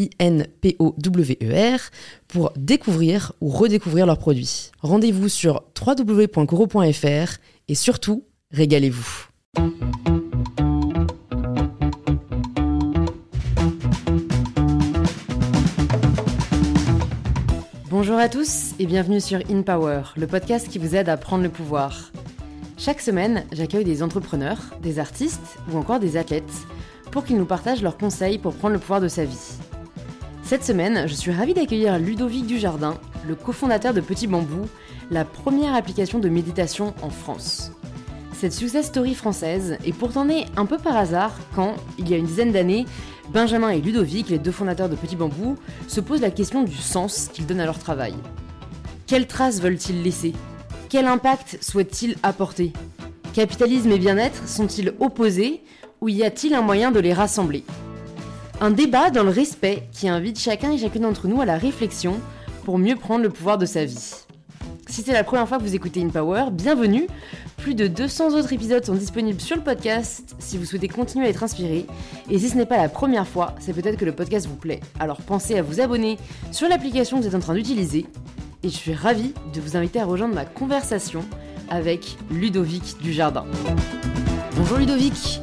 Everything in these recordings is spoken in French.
I-N-P-O-W-E-R, pour découvrir ou redécouvrir leurs produits. Rendez-vous sur www.coro.fr et surtout, régalez-vous. Bonjour à tous et bienvenue sur In Power, le podcast qui vous aide à prendre le pouvoir. Chaque semaine, j'accueille des entrepreneurs, des artistes ou encore des athlètes pour qu'ils nous partagent leurs conseils pour prendre le pouvoir de sa vie. Cette semaine, je suis ravie d'accueillir Ludovic Dujardin, le cofondateur de Petit Bambou, la première application de méditation en France. Cette success story française est pourtant née un peu par hasard quand, il y a une dizaine d'années, Benjamin et Ludovic, les deux fondateurs de Petit Bambou, se posent la question du sens qu'ils donnent à leur travail. Quelles traces veulent-ils laisser? Quel impact souhaitent-ils apporter? Capitalisme et bien-être sont-ils opposés ou y a-t-il un moyen de les rassembler? Un débat dans le respect qui invite chacun et chacune d'entre nous à la réflexion pour mieux prendre le pouvoir de sa vie. Si c'est la première fois que vous écoutez InPower, bienvenue. Plus de 200 autres épisodes sont disponibles sur le podcast si vous souhaitez continuer à être inspiré. Et si ce n'est pas la première fois, c'est peut-être que le podcast vous plaît. Alors pensez à vous abonner sur l'application que vous êtes en train d'utiliser. Et je suis ravie de vous inviter à rejoindre ma conversation avec Ludovic Dujardin. Bonjour Ludovic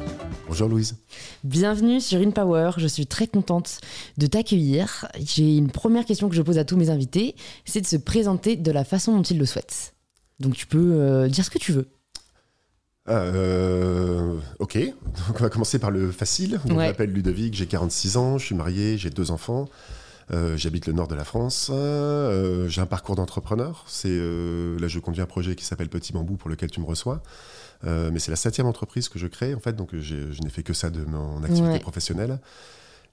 Bonjour Louise. Bienvenue sur InPower. Je suis très contente de t'accueillir. J'ai une première question que je pose à tous mes invités, c'est de se présenter de la façon dont ils le souhaitent. Donc tu peux euh, dire ce que tu veux. Euh, ok, donc on va commencer par le facile. Je m'appelle Ludovic, j'ai 46 ans, je suis marié, j'ai deux enfants. Euh, j'habite le nord de la France. j'ai un parcours d'entrepreneur. C'est là, je conduis un projet qui s'appelle Petit Bambou pour lequel tu me reçois. Euh, mais c'est la septième entreprise que je crée, en fait, donc je n'ai fait que ça de mon activité professionnelle.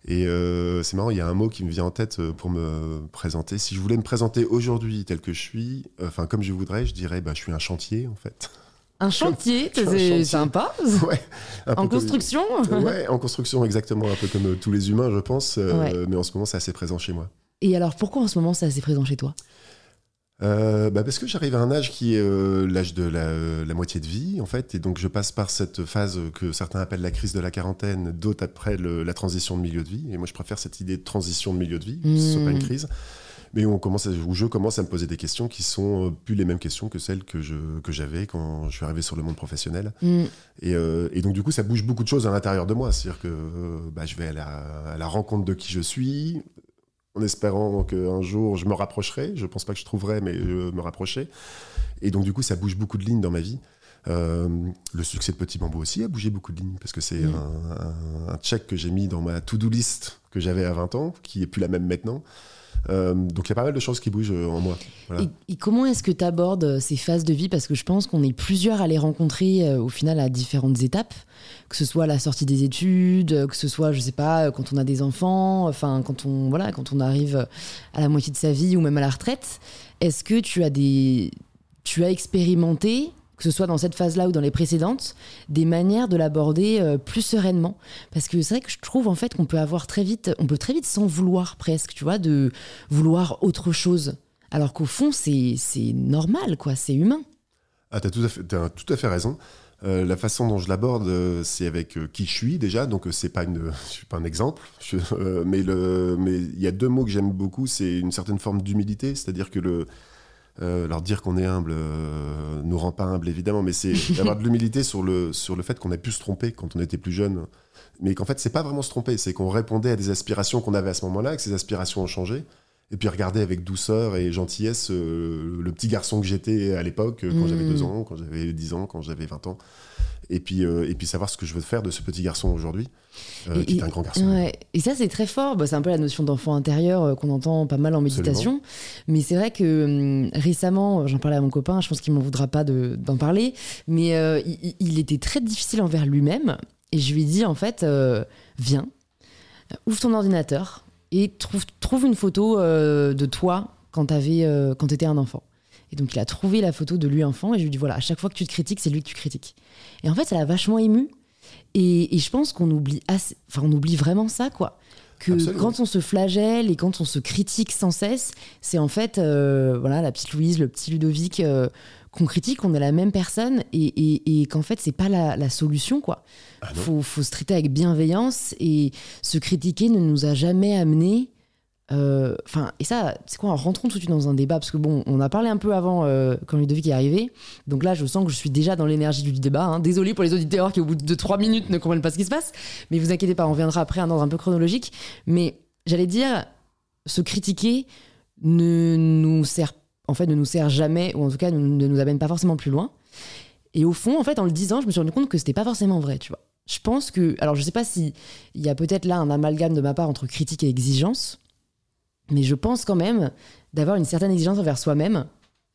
Et euh, c'est marrant, il y a un mot qui me vient en tête euh, pour me présenter. Si je voulais me présenter aujourd'hui tel que je suis, enfin comme je voudrais, je dirais bah, je suis un chantier en fait. Un chantier, c'est sympa. Ouais, en construction Ouais, en construction, exactement, un peu comme tous les humains, je pense. Mais en ce moment, c'est assez présent chez moi. Et alors, pourquoi en ce moment, c'est assez présent chez toi? Euh, bah parce que j'arrive à un âge qui est euh, l'âge de la, moitié de vie, en fait, et donc je passe par cette phase que certains appellent la crise de la quarantaine, d'autres après la transition de milieu de vie. Et moi, je préfère cette idée de transition de milieu de vie, ce soit pas une mmh. crise, mais où, on commence où je commence à me poser des questions qui sont euh, plus les mêmes questions que celles que, je, que j'avais quand je suis arrivé sur le monde professionnel. Mmh. Et, et, donc, du coup, ça bouge beaucoup de choses à l'intérieur de moi. C'est-à-dire que bah, je vais à la, à la rencontre de qui je suis, en espérant qu'un jour je me rapprocherai. Je pense pas que je trouverai, mais je me rapprocher. Et donc, du coup, ça bouge beaucoup de lignes dans ma vie. Euh, le succès de Petit Bambou aussi a bougé beaucoup de lignes parce que c'est un, check que j'ai mis dans ma to-do list que j'avais à 20 ans, qui est plus la même maintenant. Euh, donc il y a pas mal de choses qui bougent euh, en moi. Et, comment est-ce que tu abordes euh, ces phases de vie? Parce que je pense qu'on est plusieurs à les rencontrer au final à différentes étapes, que ce soit la sortie des études, que ce soit, je sais pas, quand on a des enfants, enfin quand on, voilà, quand on arrive à la moitié de sa vie ou même à la retraite. Est-ce que tu as des... Tu as expérimenté que ce soit dans cette phase-là ou dans les précédentes, des manières de l'aborder euh, plus sereinement. Parce que c'est vrai que je trouve en fait qu'on peut avoir très vite, on peut très vite s'en vouloir presque, tu vois, de vouloir autre chose. Alors qu'au fond, c'est normal, quoi, c'est humain. Ah, tu as, as, tout à fait raison. Euh, la façon dont je l'aborde, euh, c'est avec qui je suis déjà, donc c'est pas une, je suis pas un exemple, mais le, mais il y a deux mots que j'aime beaucoup, c'est une certaine forme d'humilité, c'est-à-dire que le, euh, alors dire qu'on est humble euh, nous rend pas humble évidemment, mais c'est d'avoir de l'humilité sur le, sur le fait qu'on a pu se tromper quand on était plus jeune. Mais qu'en fait, c'est pas vraiment se tromper, c'est qu'on répondait à des aspirations qu'on avait à ce moment-là, que ces aspirations ont changé, et puis regarder avec douceur et gentillesse euh, le petit garçon que j'étais à l'époque, euh, quand j'avais 2 ans, quand j'avais 10 ans, quand j'avais 20 ans. Et puis, euh, et puis savoir ce que je veux faire de ce petit garçon aujourd'hui, euh, qui est un grand garçon. Ouais. Et ça, c'est très fort. Bah, c'est un peu la notion d'enfant intérieur euh, qu'on entend pas mal en méditation. Mais c'est vrai que hum, récemment, j'en parlais à mon copain, je pense qu'il m'en voudra pas de- d'en parler, mais il, était très difficile envers lui-même. Et je lui ai dit, en fait, viens, ouvre ton ordinateur et trouve, trouve une photo de toi quand tu étais un enfant. Et donc, il a trouvé la photo de lui enfant et je lui ai dit, voilà, à chaque fois que tu te critiques, c'est lui que tu critiques. Et en fait, ça l'a vachement ému. Et, et je pense qu'on oublie, assez, enfin, on oublie vraiment ça, quoi. Que Absolument. quand on se flagelle et quand on se critique sans cesse, c'est en fait euh, voilà la petite Louise, le petit Ludovic euh, qu'on critique, on est la même personne et, et- et qu'en fait c'est pas la, la solution quoi. Ah faut, faut se traiter avec bienveillance et se critiquer ne nous a jamais amené. Euh, Enfin et ça c'est quoi rentrons tout de suite dans un débat parce que bon on a parlé un peu avant euh, quand Ludovic est arrivé donc là je sens que je suis déjà dans l'énergie du débat. hein. Désolé pour les auditeurs qui au bout de trois minutes ne comprennent pas ce qui se passe mais vous inquiétez pas on reviendra après un ordre un peu chronologique mais j'allais dire se critiquer ne nous sert en fait ne nous sert jamais ou en tout cas ne, ne nous amène pas forcément plus loin et au fond en fait en le disant je me suis rendu compte que c'était pas forcément vrai tu vois je pense que alors je sais pas si il y a peut-être là un amalgame de ma part entre critique et exigence mais je pense quand même d'avoir une certaine exigence envers soi-même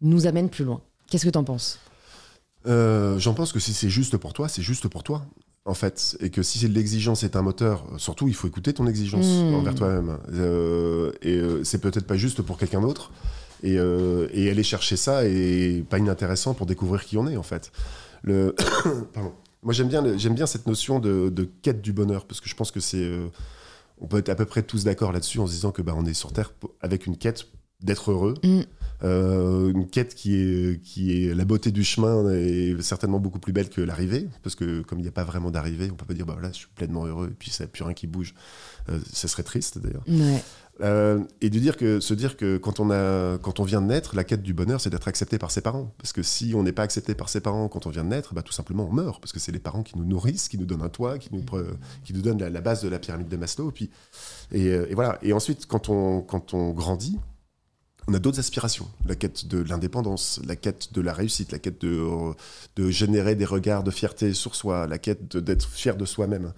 nous amène plus loin qu'est-ce que t'en penses? Euh, J'en pense que si c'est juste pour toi, c'est juste pour toi. En fait, et que si l'exigence est un moteur, surtout il faut écouter ton exigence Mm. envers toi-même. Euh, et euh, c'est peut-être pas juste pour quelqu'un d'autre. Et, euh, et aller chercher ça est pas inintéressant pour découvrir qui on est en fait. Le... Pardon. Moi j'aime bien, le- j'aime bien cette notion de, de quête du bonheur parce que je pense que c'est, on peut être à peu près tous d'accord là-dessus en se disant que bah, on est sur terre avec une quête d'être heureux, Mm. Euh, une quête qui est, qui est la beauté du chemin est certainement beaucoup plus belle que l'arrivée, parce que comme il n'y a pas vraiment d'arrivée, on peut pas dire bah je suis pleinement heureux et puis ça n'y a plus rien qui bouge. Euh, ça serait triste d'ailleurs. ouais Euh, et de dire que, se dire que quand on, a, quand on vient de naître, la quête du bonheur, c'est d'être accepté par ses parents. Parce que si on n'est pas accepté par ses parents quand on vient de naître, bah, tout simplement on meurt. Parce que c'est les parents qui nous nourrissent, qui nous donnent un toit, qui nous, qui nous donnent la, base de la pyramide de Maslow. Et, puis, euh, et voilà. Et ensuite, quand on, quand on grandit, on a d'autres aspirations. La quête de l'indépendance, la quête de la réussite, la quête de, de générer des regards de fierté sur soi, la quête d'être fier de soi-même.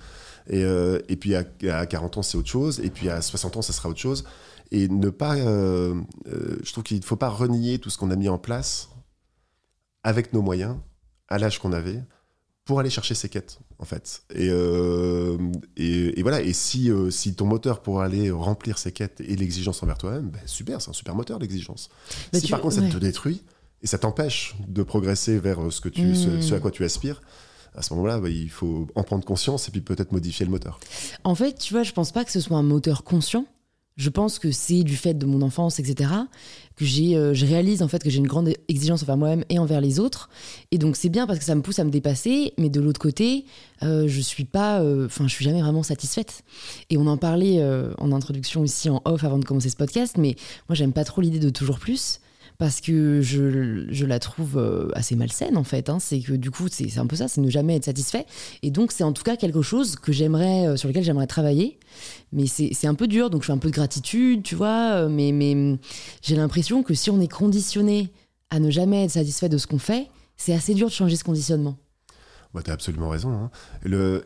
Et, euh, et puis à, à 40 ans, c'est autre chose. Et puis à 60 ans, ça sera autre chose. Et ne pas. euh, euh, je trouve qu'il ne faut pas renier tout ce qu'on a mis en place avec nos moyens, à l'âge qu'on avait, pour aller chercher ses quêtes, en fait. Et, et, et voilà. Et si, si ton moteur pour aller remplir ses quêtes et l'exigence envers toi-même, ben super, c'est un super moteur, l'exigence. Si tu- par contre, ouais. ça te détruit et ça t'empêche de progresser vers ce, que tu, Mm. ce, ce à quoi tu aspires, à ce moment-là, bah, il faut en prendre conscience et puis peut-être modifier le moteur. En fait, tu vois, je pense pas que ce soit un moteur conscient. Je pense que c'est du fait de mon enfance, etc., que j'ai, euh, je réalise en fait que j'ai une grande exigence envers moi-même et envers les autres. Et donc c'est bien parce que ça me pousse à me dépasser. Mais de l'autre côté, euh, je suis pas, euh, enfin, je suis jamais vraiment satisfaite. Et on en parlait en introduction ici en off avant de commencer ce podcast. Mais moi, j'aime pas trop l'idée de toujours plus parce que je, je la trouve euh, assez malsaine en fait. hein. C'est que du coup, c'est un peu ça, c'est ne jamais être satisfait. Et donc, c'est en tout cas quelque chose que j'aimerais, euh, sur lequel j'aimerais travailler. Mais c'est un peu dur, donc je fais un peu de gratitude, tu vois. euh, Mais, mais hum, j'ai l'impression que si on est conditionné à ne jamais être satisfait de ce qu'on fait, c'est assez dur de changer ce conditionnement. Bah, tu as absolument raison. hein.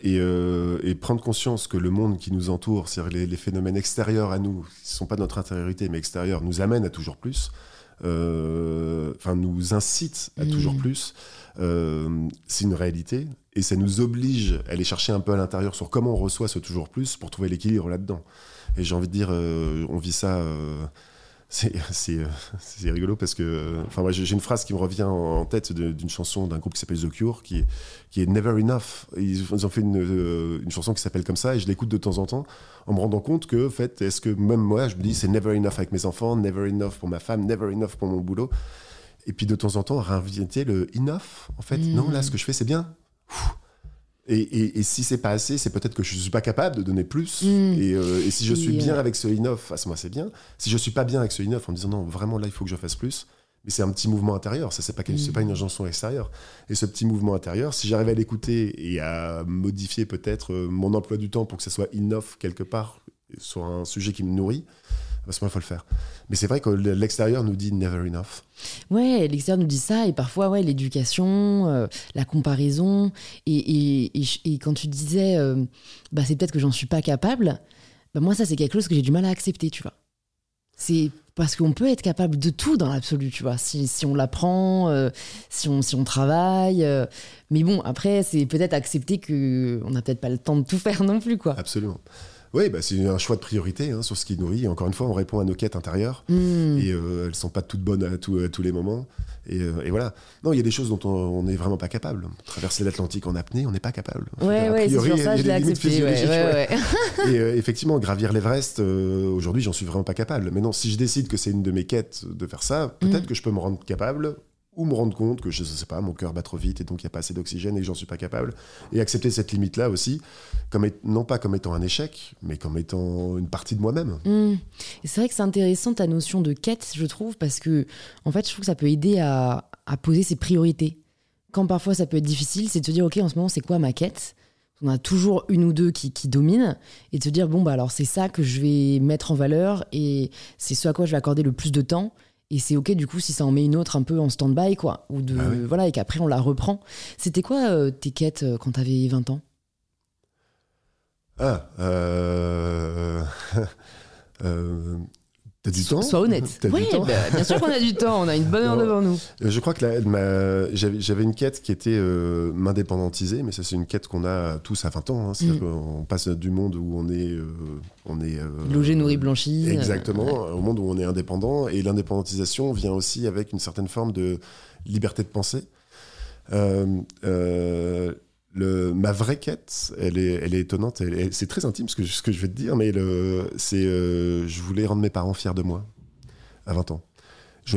Et, prendre conscience que le monde qui nous entoure, c'est-à-dire les, les phénomènes extérieurs à nous, qui ne sont pas notre intériorité, mais extérieurs, nous amènent à toujours plus, enfin nous incitent à Mm. toujours plus, euh, c'est une réalité. Et ça nous oblige à aller chercher un peu à l'intérieur sur comment on reçoit ce toujours plus pour trouver l'équilibre là-dedans. Et j'ai envie de dire, euh, on vit ça... c'est rigolo parce que enfin moi j'ai une phrase qui me revient en tête d'une chanson d'un groupe qui s'appelle The Cure qui est, qui est Never Enough ils, ont fait une, euh, une chanson qui s'appelle comme ça et je l'écoute de temps en temps en me rendant compte que en fait est-ce que même moi je me dis c'est Never Enough avec mes enfants Never Enough pour ma femme Never Enough pour mon boulot et puis de temps en temps réinviter le Enough en fait? Mm. non là ce que je fais c'est bien Ouh. Et, et, et si c'est pas assez, c'est peut-être que je suis pas capable de donner plus. Mm. Et, euh, et si je suis bien euh, avec ce enough, à ce moment c'est bien. Si je suis pas bien avec ce enough, en me disant non, vraiment là, il faut que je fasse plus. Mais c'est un petit mouvement intérieur, ça c'est pas, c'est Mm. pas une injonction extérieure. Et ce petit mouvement intérieur, si j'arrive à l'écouter et à modifier peut-être euh, mon emploi du temps pour que ça soit enough quelque part sur un sujet qui me nourrit, à ce moment il faut le faire. Mais c'est vrai que l'extérieur nous dit never enough. Ouais, l'extérieur nous dit ça, et parfois, ouais, l'éducation, euh, la comparaison, et, et, et, quand tu disais, euh, bah, c'est peut-être que j'en suis pas capable, bah, moi, ça, c'est quelque chose que j'ai du mal à accepter, tu vois. C'est parce qu'on peut être capable de tout dans l'absolu, tu vois, si, si on l'apprend, euh, si, on, si on travaille. mais bon, après, c'est peut-être accepter qu'on n'a peut-être pas le temps de tout faire non plus, quoi. Absolument. Oui, bah, c'est un choix de priorité hein, sur ce qui nourrit. encore une fois, on répond à nos quêtes intérieures Hmm. et euh, elles sont pas toutes bonnes à, tout- à tous les moments. Et, euh, et voilà. Non, il y a des choses dont on n'est vraiment pas capable. Traverser l'Atlantique en apnée, on n'est pas capable. Ouais, ouais, c'est sur ça, je l'ai accepté. Ouais, ouais, ouais. Et euh, effectivement, gravir l'Everest, euh, aujourd'hui, j'en suis vraiment pas capable. Mais non, si je décide que c'est une de mes quêtes de faire ça, peut-être Mm. que je peux me rendre capable ou me rendre compte que je sais pas, mon cœur bat trop vite et donc il n'y a pas assez d'oxygène et que j'en suis pas capable. Et accepter cette limite-là aussi, comme non pas comme étant un échec, mais comme étant une partie de moi-même. Et c'est vrai que c'est intéressant ta notion de quête, je trouve, parce que en fait, je trouve que ça peut aider à, à poser ses priorités. Quand parfois ça peut être difficile, c'est de se dire, ok, en ce moment, c'est quoi ma quête? On a toujours une ou deux qui, qui dominent, et de se dire, bon, bah alors c'est ça que je vais mettre en valeur, et c'est ce à quoi je vais accorder le plus de temps. Et c'est ok du coup si ça en met une autre un peu en stand-by quoi ou de Ah oui. voilà et qu'après on la reprend. C'était quoi euh, tes quêtes euh, quand t'avais 20 ans? Ah, euh... T'as du temps Sois honnête. Du temps bah, bien sûr qu'on a du temps, on a une bonne heure Non. devant nous. Euh, Je crois que j'avais une quête qui était euh, m'indépendantiser, mais ça c'est une quête qu'on a tous à 20 ans. hein. C'est-à-dire Mm. qu'on passe du monde où on est, euh, on est euh, Logé, nourri, blanchi. Exactement, ouais. au monde où on est indépendant. Et l'indépendantisation vient aussi avec une certaine forme de liberté de pensée. Euh, euh, le, ma vraie quête, elle est, elle est étonnante. C'est très intime ce que, je- ce que je vais te dire, mais c'est euh, je voulais rendre mes parents fiers de moi à 20 ans.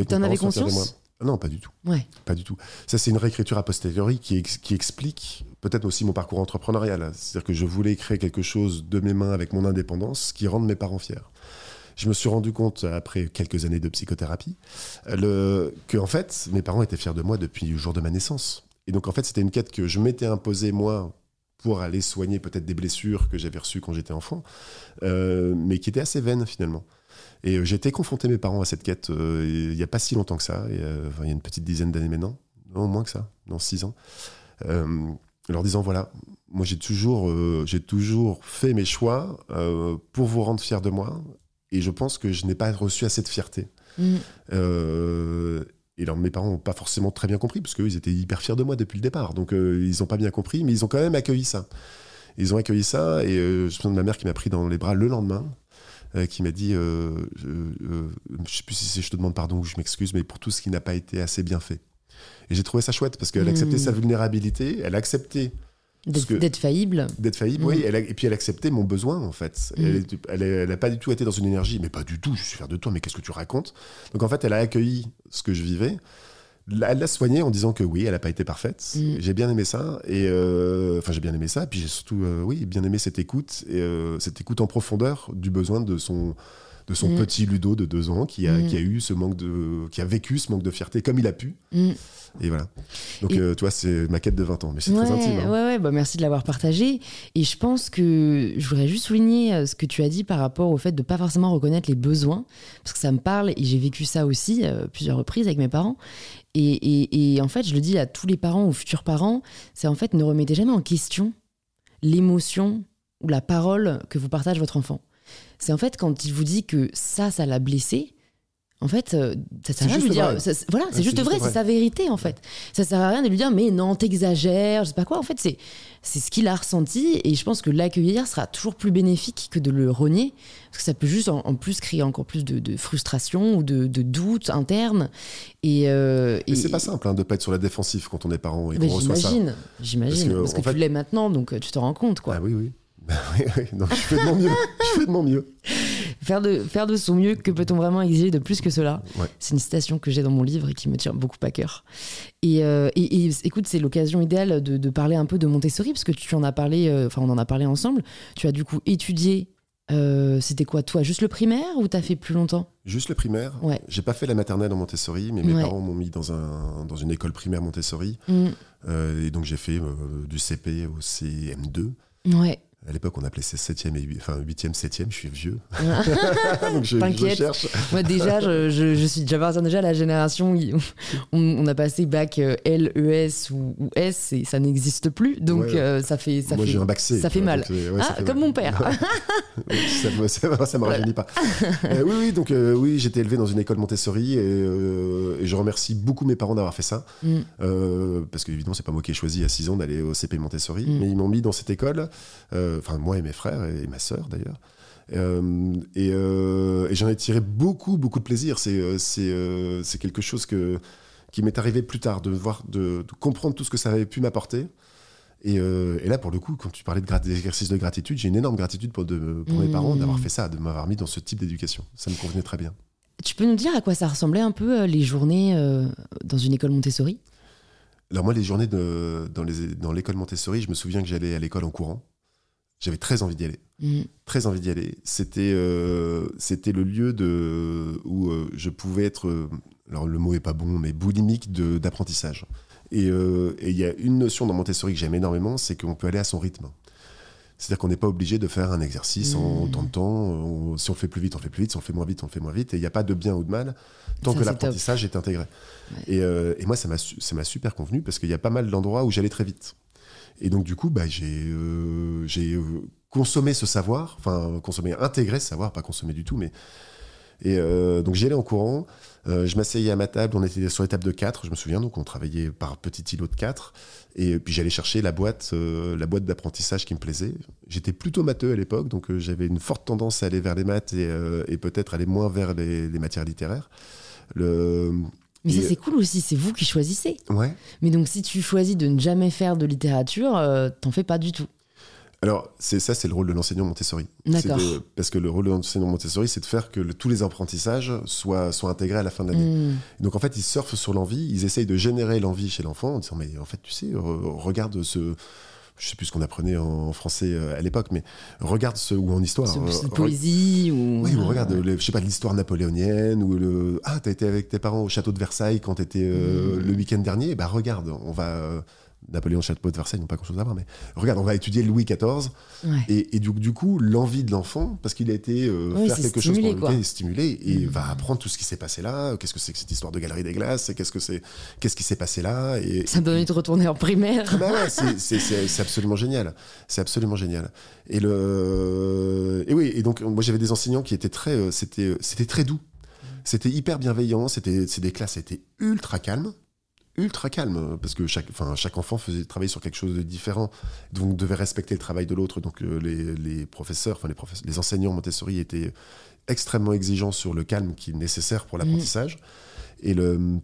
T'en mes avais conscience Non, pas du tout. Ouais. Pas du tout. Ça, c'est une réécriture a posteriori qui, ex- qui explique peut-être aussi mon parcours entrepreneurial. C'est-à-dire que je voulais créer quelque chose de mes mains avec mon indépendance qui rende mes parents fiers. Je me suis rendu compte, après quelques années de psychothérapie, le, que en fait, mes parents étaient fiers de moi depuis le jour de ma naissance. Et donc, en fait, c'était une quête que je m'étais imposée, moi, pour aller soigner peut-être des blessures que j'avais reçues quand j'étais enfant, euh, mais qui était assez vaine, finalement. Et euh, j'ai été confronté, mes parents, à cette quête euh, il n'y a pas si longtemps que ça, euh, enfin, il y a une petite dizaine d'années maintenant, non, moins que ça, non, six ans, leur disant, voilà, moi j'ai toujours, j'ai toujours fait mes choix pour vous rendre fiers de moi, et je pense que je n'ai pas reçu assez de fierté. Mm. Et alors, mes parents n'ont pas forcément très bien compris, parce qu'eux, ils étaient hyper fiers de moi depuis le départ. Donc, euh, ils n'ont pas bien compris, mais ils ont quand même accueilli ça. Ils ont accueilli ça, et euh, je me souviens de ma mère qui m'a pris dans les bras le lendemain, euh, qui m'a dit je, je sais plus si je te demande pardon ou je m'excuse, mais pour tout ce qui n'a pas été assez bien fait. Et j'ai trouvé ça chouette, parce qu'elle a accepté Mm. sa vulnérabilité, elle a accepté D'être faillible. d'être faillible, Mm. oui, elle a- et puis elle acceptait mon besoin en fait. Mm. Elle, était- elle, est- elle a pas du tout été dans une énergie, mais pas du tout, je suis fier de toi, mais qu'est-ce que tu racontes? Donc en fait, elle a accueilli ce que je vivais. Elle l'a soigné en disant que oui, elle n'a pas été parfaite. Mm. J'ai bien aimé ça, et euh, enfin j'ai bien aimé ça, puis j'ai surtout euh, oui bien aimé cette écoute et euh, cette écoute en profondeur du besoin de son de son Mm. petit Ludo de deux ans qui a, Mm. qui a eu ce manque de qui a vécu ce manque de fierté comme il a pu Mm. et voilà. Donc Et- euh, tu vois c'est ma quête de 20 ans, mais c'est ouais, très intime. hein. ouais, ouais, bah merci de l'avoir partagé. Et je pense que je voudrais juste souligner euh, ce que tu as dit par rapport au fait de pas forcément reconnaître les besoins, parce que ça me parle et j'ai vécu ça aussi euh, plusieurs reprises avec mes parents. Et, et- et en fait, je le dis à tous les parents ou futurs parents, c'est en fait ne remettez jamais en question l'émotion ou la parole que vous partage votre enfant. C'est en fait quand il vous dit que ça, ça l'a blessé. En fait, euh, ça sert à rien de lui dire. ça- voilà, c'est juste vrai, c'est sa vérité en fait. Ça sert à rien de lui dire mais non, t'exagères, je sais pas quoi. En fait, c'est c'est ce qu'il a ressenti et je pense que l'accueillir sera toujours plus bénéfique que de le renier parce que ça peut juste en, en plus créer encore plus de, de frustration ou de, de doute interne. Et, euh, et- c'est pas simple hein, de pas être sur la défensive quand on est parent et qu'on reçoit ça. j'imagine, j'imagine, Parce parce que, que, en fait- tu l'es maintenant, donc euh, tu te rends compte quoi. Ah oui, oui. Bah oui, oui. Non, je fais de mon mieux. Je fais de mon mieux. Faire de faire de son mieux, que peut-on vraiment exiger de plus que cela? Ouais. C'est une citation que j'ai dans mon livre et qui me tient beaucoup à cœur. Et, euh, et- et écoute, c'est l'occasion idéale de, de parler un peu de Montessori, parce que tu en as parlé, euh, enfin on en a parlé ensemble. Tu as du coup étudié, euh, c'était quoi toi, juste le primaire ou t'as fait plus longtemps? Juste le primaire. Ouais. J'ai pas fait la maternelle en Montessori, mais mes Ouais. parents m'ont mis dans, un, dans une école primaire Montessori. Mm. Et donc j'ai fait du CP au CM2. Ouais. À l'époque, on appelait ça 7e et 8, enfin 8e, 7e, je suis vieux. Donc je, je, cherche. Moi, déjà, je, je, suis déjà à la génération où on, a passé bac euh, L, ES ou, ou S et ça n'existe plus. Donc euh, ça fait. Ça Moi, j'ai un bac C. Ça fait mal. ah, comme mon père. ça ne ça, me rajeunit pas. euh, oui, oui, donc euh, oui, j'étais élevé dans une école Montessori et, et, je remercie beaucoup mes parents d'avoir fait ça. Mm. parce qu'évidemment, c'est pas moi qui ai choisi à 6 ans d'aller au CP Montessori, mm. mais ils m'ont mis dans cette école. Euh, enfin moi et mes frères et ma sœur d'ailleurs. Euh, euh, et, j'en ai tiré beaucoup, beaucoup de plaisir. C'est, quelque chose que, qui m'est arrivé plus tard, de, voir, de, comprendre tout ce que ça avait pu m'apporter. Et, là, pour le coup, quand tu parlais de d'exercice de gratitude, j'ai une énorme gratitude pour, de, pour mes parents d'avoir mmh. fait ça, de m'avoir mis dans ce type d'éducation. Ça me convenait très bien. Tu peux nous dire à quoi ça ressemblait un peu les journées dans une école Montessori? Alors moi, les journées de, dans, les, dans l'école Montessori, je me souviens que j'allais à l'école en courant. J'avais très envie d'y aller. Mm. Très envie d'y aller. C'était euh, c'était le lieu de, où euh, je pouvais être, euh, alors le mot est pas bon, mais boulimique d'apprentissage. Et il y a une notion dans Montessori que j'aime énormément, c'est qu'on peut aller à son rythme. C'est-à-dire qu'on n'est pas obligé de faire un exercice en mm. tant de temps. si on le fait plus vite, on le fait plus vite. Si on le fait moins vite, on le fait moins vite. Et il n'y a pas de bien ou de mal tant que l'apprentissage est intégré. Et, et, moi, ça m'a super convenu parce qu'il y a pas mal d'endroits où j'allais très vite. Et donc, du coup, bah, j'ai euh, euh, consommé ce savoir, enfin, consommé, intégré ce savoir, pas consommé du tout, mais. Et euh, donc, j'y allais en courant. je m'asseyais à ma table, on était sur les tables de 4, je me souviens, donc on travaillait par petits îlots de 4. Et puis j'allais chercher la boîte, la boîte d'apprentissage qui me plaisait. J'étais plutôt matheux à l'époque, donc j'avais une forte tendance à aller vers les maths et, peut-être aller moins vers les, les matières littéraires. Le, mais ça, c'est cool aussi, c'est vous qui choisissez. Ouais. Mais donc, si tu choisis de ne jamais faire de littérature, euh, t'en fais pas du tout. Alors, c'est ça, c'est le rôle de l'enseignant Montessori. D'accord. Parce que le rôle de l'enseignant Montessori, c'est de faire que tous les apprentissages soient, soient intégrés à la fin de l'année. Hmm. Donc, en fait, ils surfent sur l'envie, ils essayent de générer l'envie chez l'enfant en disant, mais en fait, tu sais, regarde ce je sais plus ce qu'on apprenait en français euh, à l'époque, mais regarde ce ou en histoire. C'est euh, poésie ou. Oui, ou regarde, je sais pas, l'histoire napoléonienne ou le. Ah, t'as été avec tes parents au château de Versailles quand t'étais étais euh, hmm. le week-end dernier. Bah regarde, on va Napoléon Château de Versailles n'ont pas grand-chose à voir, mais regarde, on va étudier Louis XIV. Et, du, coup, l'envie de l'enfant, parce qu'il a été euh, faire quelque chose pour est stimulé, et mm. va apprendre tout ce qui s'est passé là. Qu'est-ce que c'est que cette histoire de galerie des glaces? Qu'est-ce que c'est Qu'est-ce qui s'est passé là? Et, Ça me donne envie de retourner en primaire. Bah ouais, c'est absolument génial. C'est absolument génial. Et le et oui, et donc moi j'avais des enseignants qui étaient très, euh, c'était c'était très doux. C'était hyper bienveillant. C'était des classes étaient ultra calmes ultra calme parce que chaque, enfin, chaque enfant faisait travailler sur quelque chose de différent, donc devait respecter le travail de l'autre. Donc euh, les, professeurs, enfin les, professeurs, les enseignants Montessori étaient extrêmement exigeants sur le calme qui est nécessaire pour l'apprentissage. Et le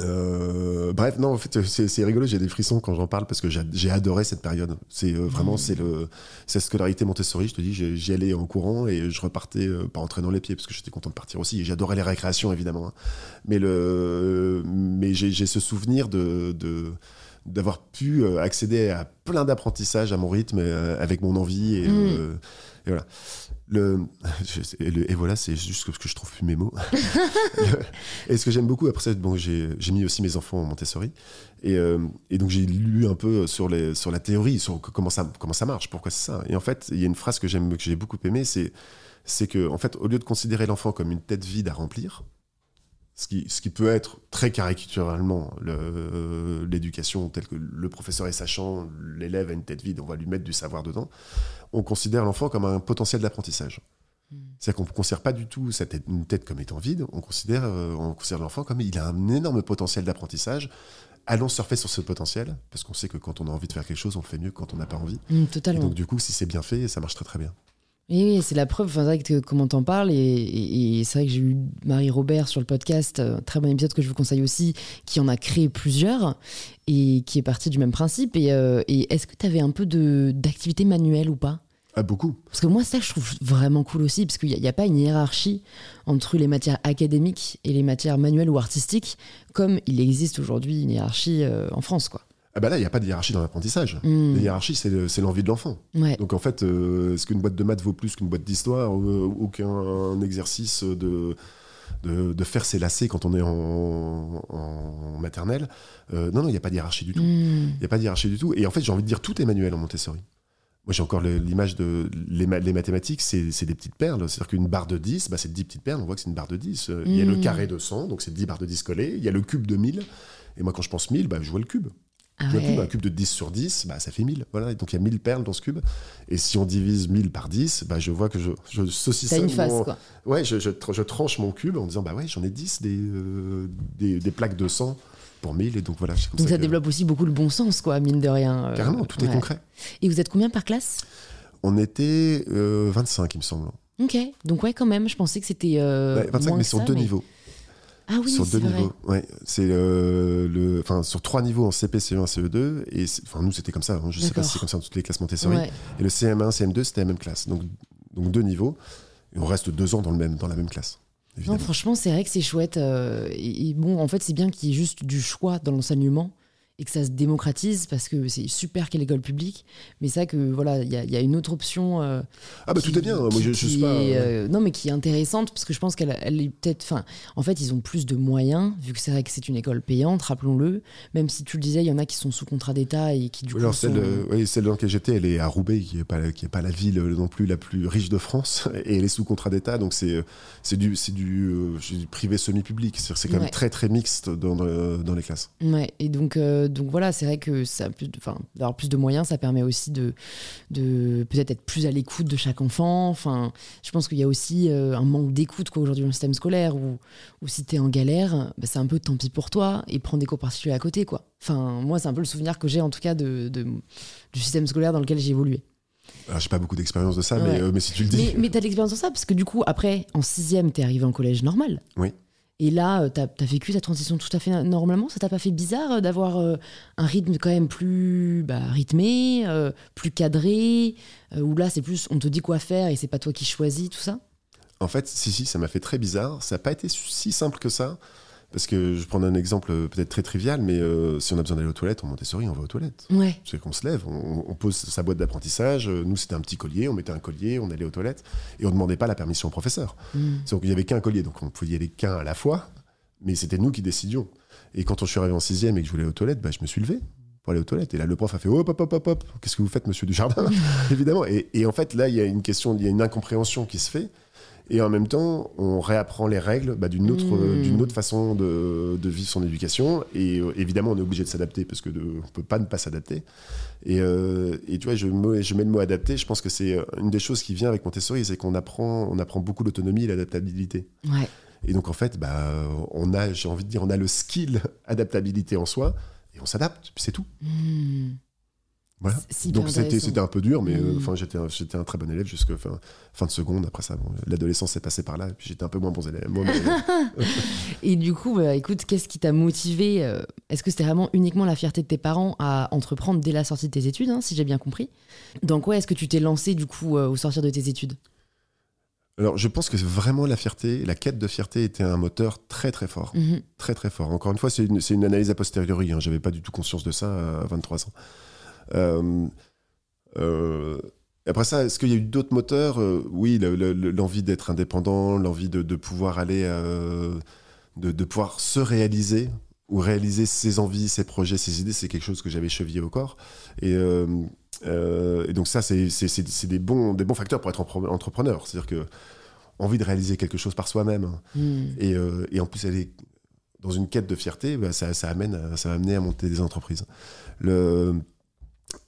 euh, bref, non, en fait, c'est rigolo, j'ai des frissons quand j'en parle parce que j'ai adoré cette période. C'est euh, vraiment, mmh. c'est le, cette scolarité Montessori, je te dis, j'y allais en courant et je repartais euh, pas en traînant les pieds parce que j'étais content de partir aussi. J'adorais les récréations, évidemment. Hein. Mais, le, mais j'ai ce souvenir de, de d'avoir pu accéder à plein d'apprentissages à mon rythme, avec mon envie et, mmh. et voilà. Le, et, voilà, c'est juste ce que je trouve plus mes mots. et ce que j'aime beaucoup, après ça, bon, j'ai mis aussi mes enfants en Montessori. Et, euh, et donc j'ai lu un peu sur, les, sur la théorie, sur comment ça, comment ça marche, pourquoi c'est ça. Et en fait, il y a une phrase que j'ai beaucoup aimée, c'est que, en fait, au lieu de considérer l'enfant comme une tête vide à remplir, ce qui, ce qui, peut être très caricaturalement l'éducation telle que le professeur est sachant, l'élève a une tête vide, on va lui mettre du savoir dedans, on considère l'enfant comme un potentiel d'apprentissage. Hmm. C'est-à-dire qu'on ne considère pas du tout cette tête, une tête comme étant vide, on considère, euh, on considère l'enfant comme il a un énorme potentiel d'apprentissage. Allons surfer sur ce potentiel, parce qu'on sait que quand on a envie de faire quelque chose, on le fait mieux que quand on n'a pas envie. Hmm, totalement. donc du coup, si c'est bien fait, ça marche très très bien. Oui, c'est la preuve. c'est vrai que comment t'en parles, et, c'est vrai que j'ai eu Marie Robert sur le podcast, euh, très bon épisode que je vous conseille aussi, qui en a créé plusieurs et qui est parti du même principe. Et, euh, est-ce que tu avais un peu d'activité manuelle ou pas? Ah, beaucoup. Parce que moi, ça, je trouve vraiment cool aussi, parce qu'il n'y a, pas une hiérarchie entre les matières académiques et les matières manuelles ou artistiques, comme il existe aujourd'hui une hiérarchie euh, en France, quoi. Ah bah là, il n'y a pas de hiérarchie dans l'apprentissage. Hmm. La hiérarchie, c'est l'envie de l'enfant. Donc en fait, euh, est-ce qu'une boîte de maths vaut plus qu'une boîte d'histoire euh, ou qu'un exercice de, de, faire ses lacets quand on est en, maternelle? Euh, Non, non, il n'y a pas de hiérarchie du tout. Hmm. Il n'y a pas de hiérarchie du tout. Et en fait, j'ai envie de dire, tout est manuel en Montessori. Moi, j'ai encore l'image de. Les, les mathématiques, c'est des petites perles. C'est-à-dire qu'une barre de 10, bah, c'est 10 petites perles. On voit que c'est une barre de 10. Euh, Il y a le Mm. carré de 100, donc c'est 10 barres de 10 collées. Il y a le cube de 1000. Et moi, quand je pense 1000, bah, je vois le cube. Ah Je vois le ouais. cube. Un cube de 10 sur 10, bah, ça fait 1000. Voilà. Et donc, il y a 1000 perles dans ce cube. Et si on divise 1000 par 10, bah, je vois que je, je saucissonne une face, mon- quoi. Ouais, je, je, je tranche mon cube en disant, bah ouais, j'en ai 10 des, euh, des, des plaques de 100 pour 1000. Et donc, voilà. comme Donc ça que- développe aussi beaucoup le bon sens, quoi, mine de rien. euh, Carrément, tout est ouais. concret. Et vous êtes combien par classe? On était euh, 25, il me semble. Ok, donc ouais, quand même, je pensais que c'était. euh, Ouais, 25, moins mais que sur ça, deux niveaux. Ah oui, sur deux vrai. niveaux. Ouais, c'est euh, le, enfin sur trois niveaux en CP, CE1, CE2 et enfin nous c'était comme ça. hein, je sais pas si c'est comme ça dans toutes les classes Montessori. Ouais. Et le CM1, CM2 c'était la même classe, donc donc deux niveaux. Et on reste deux ans dans le même dans la même classe. Non, franchement, c'est vrai que c'est chouette. euh, et, et bon, en fait, c'est bien qu'il y ait juste du choix dans l'enseignement et que ça se démocratise parce que c'est super ait l'école publique. Mais ça, que voilà, il y, a- il y a une autre option. euh, ah bah qui- tout est bien. Moi je, je sais pas. est, euh, euh, non, mais qui est intéressante parce que je pense qu'elle elle est peut-être. Enfin, en fait, ils ont plus de moyens vu que c'est vrai que c'est une école payante, rappelons-le. Même si tu le disais, il y en a qui sont sous contrat d'État et qui du coup alors sont- celle, euh, oui, celle dans laquelle j'étais, elle est à Roubaix, qui est pas qui est pas la ville non plus la plus riche de France, et elle est sous contrat d'État, donc c'est c'est du c'est du, privé semi-public. C'est quand Ouais. même très très mixte dans, dans, les classes. Ouais, et donc, donc voilà, c'est vrai que ça de- enfin, d'avoir plus de moyens, ça permet aussi de, de peut-être être plus à l'écoute de chaque enfant. Enfin, je pense qu'il y a aussi euh, un manque d'écoute quoi aujourd'hui dans le système scolaire où, où si t'es en galère, bah, c'est un peu tant pis pour toi et prends des cours particuliers à côté quoi. Enfin, moi c'est un peu le souvenir que j'ai en tout cas de, de- du système scolaire dans lequel j'ai évolué. Alors j'ai pas beaucoup d'expérience de ça, Ouais. mais, euh, mais si tu le dis. Mais, mais t'as de l'expérience sur ça parce que du coup après en sixième t'es arrivé en collège normal. Oui. Et là, euh, t'as as vécu ta transition tout à fait normalement. Ça t'a pas fait bizarre euh, d'avoir euh, un rythme quand même plus bah, rythmé, plus cadré, où là c'est plus on te dit quoi faire et c'est pas toi qui choisis tout ça? En fait, si, si, ça m'a fait très bizarre. Ça n'a pas été si simple que ça. Parce que je prends un exemple euh, peut-être très trivial, mais euh, si on a besoin d'aller aux toilettes, en Montessori, on va aux toilettes. Ouais. C'est qu'on se lève, on, on pose sa boîte d'apprentissage. euh, Nous, c'était un petit collier, on mettait un collier, on allait aux toilettes. Et on ne demandait pas la permission au professeur. Mm. Donc il n'y avait qu'un collier, donc on pouvait y aller qu'un à la fois. Mais c'était nous qui décidions. Et quand je suis arrivé en sixième et que je voulais aller aux toilettes, bah, je me suis levé pour aller aux toilettes. Et là, le prof a fait hop, hop, hop, hop, hop. Qu'est-ce que vous faites, monsieur Dujardin Évidemment. Et, et en fait, là, il y a une question, il y a une incompréhension qui se fait. Et en même temps, on réapprend les règles bah, d'une autre, euh, d'une autre façon de, de vivre son éducation. Et euh, évidemment, on est obligé de s'adapter parce que de, on peut pas ne pas s'adapter. Et, euh, et tu vois, je, je mets le mot adapter. Je pense que c'est une des choses qui vient avec Montessori, c'est qu'on apprend, on apprend beaucoup l'autonomie et l'adaptabilité. Ouais. Et donc en fait, bah, on a, j'ai envie de dire, on a le skill adaptabilité en soi et on s'adapte, puis c'est tout. Mm. Voilà. Donc c'était, un peu dur, mais euh, Mm. j'étais, un- très bon élève jusqu'à fin, fin de seconde. Après ça, bon, l'adolescence est passée par là, et puis j'étais un peu moins bon élève. moins bon élève. Et du coup, bah, écoute, qu'est-ce qui t'a motivé euh, Est-ce que c'était vraiment uniquement la fierté de tes parents à entreprendre dès la sortie de tes études, hein, si j'ai bien compris? Dans quoi est-ce que tu t'es lancé du coup euh, au sortir de tes études? Alors je pense que vraiment la fierté, la quête de fierté était un moteur très très fort. Mhm. Très très fort. Encore une fois, c'est une, c'est une analyse a posteriori. Hein. J'avais pas du tout conscience de ça à 23 ans. Euh, euh, après ça, est-ce qu'il y a eu d'autres moteurs Euh, Oui, le- le- le- l'envie d'être indépendant, l'envie de, de pouvoir aller, de, de pouvoir se réaliser ou réaliser ses envies, ses projets, ses idées, c'est quelque chose que j'avais chevillé au corps. Et, euh, euh, et donc ça, c'est des bons, des bons facteurs pour être entrepreneur. C'est-à-dire que envie de réaliser quelque chose par soi-même. Mm. Et, euh, et en plus, est dans une quête de fierté, bah, ça, ça, amène, ça va amener à monter des entreprises. Le...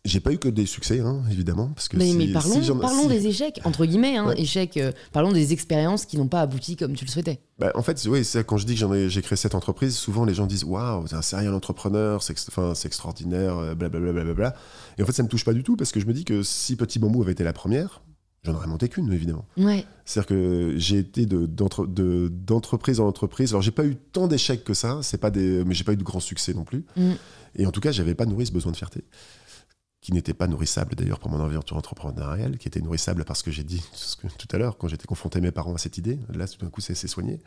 J'ai pas eu que des succès, hein, évidemment. Parce que Mais, si- mais si parlons, j'en- parlons si- des échecs, entre guillemets, hein, Ouais. échecs, euh, parlons des expériences qui n'ont pas abouti comme tu le souhaitais. Bah, en fait, oui, c'est quand je dis que j'ai créé cette entreprise, souvent les gens disent Waouh, t'es un serial entrepreneur, c'est, c'est extraordinaire, euh, blablabla. blablabla. Et en fait, ça me touche pas du tout parce que je me dis que si Petit Bambou avait été la première, j'en aurais monté qu'une, évidemment. Ouais. C'est-à-dire que j'ai été de, d'entre- de- d'entreprise en entreprise. Alors, j'ai pas eu tant d'échecs que ça, c'est pas des, mais j'ai pas eu de grands succès non plus. Mm. Et en tout cas, j'avais pas nourri ce besoin de fierté, qui n'était pas nourrissable d'ailleurs pour mon aventure entrepreneuriale, qui était nourrissable parce que j'ai dit tout à l'heure, quand j'étais confronté à mes parents à cette idée. Là, tout d'un coup, c'est, soigné.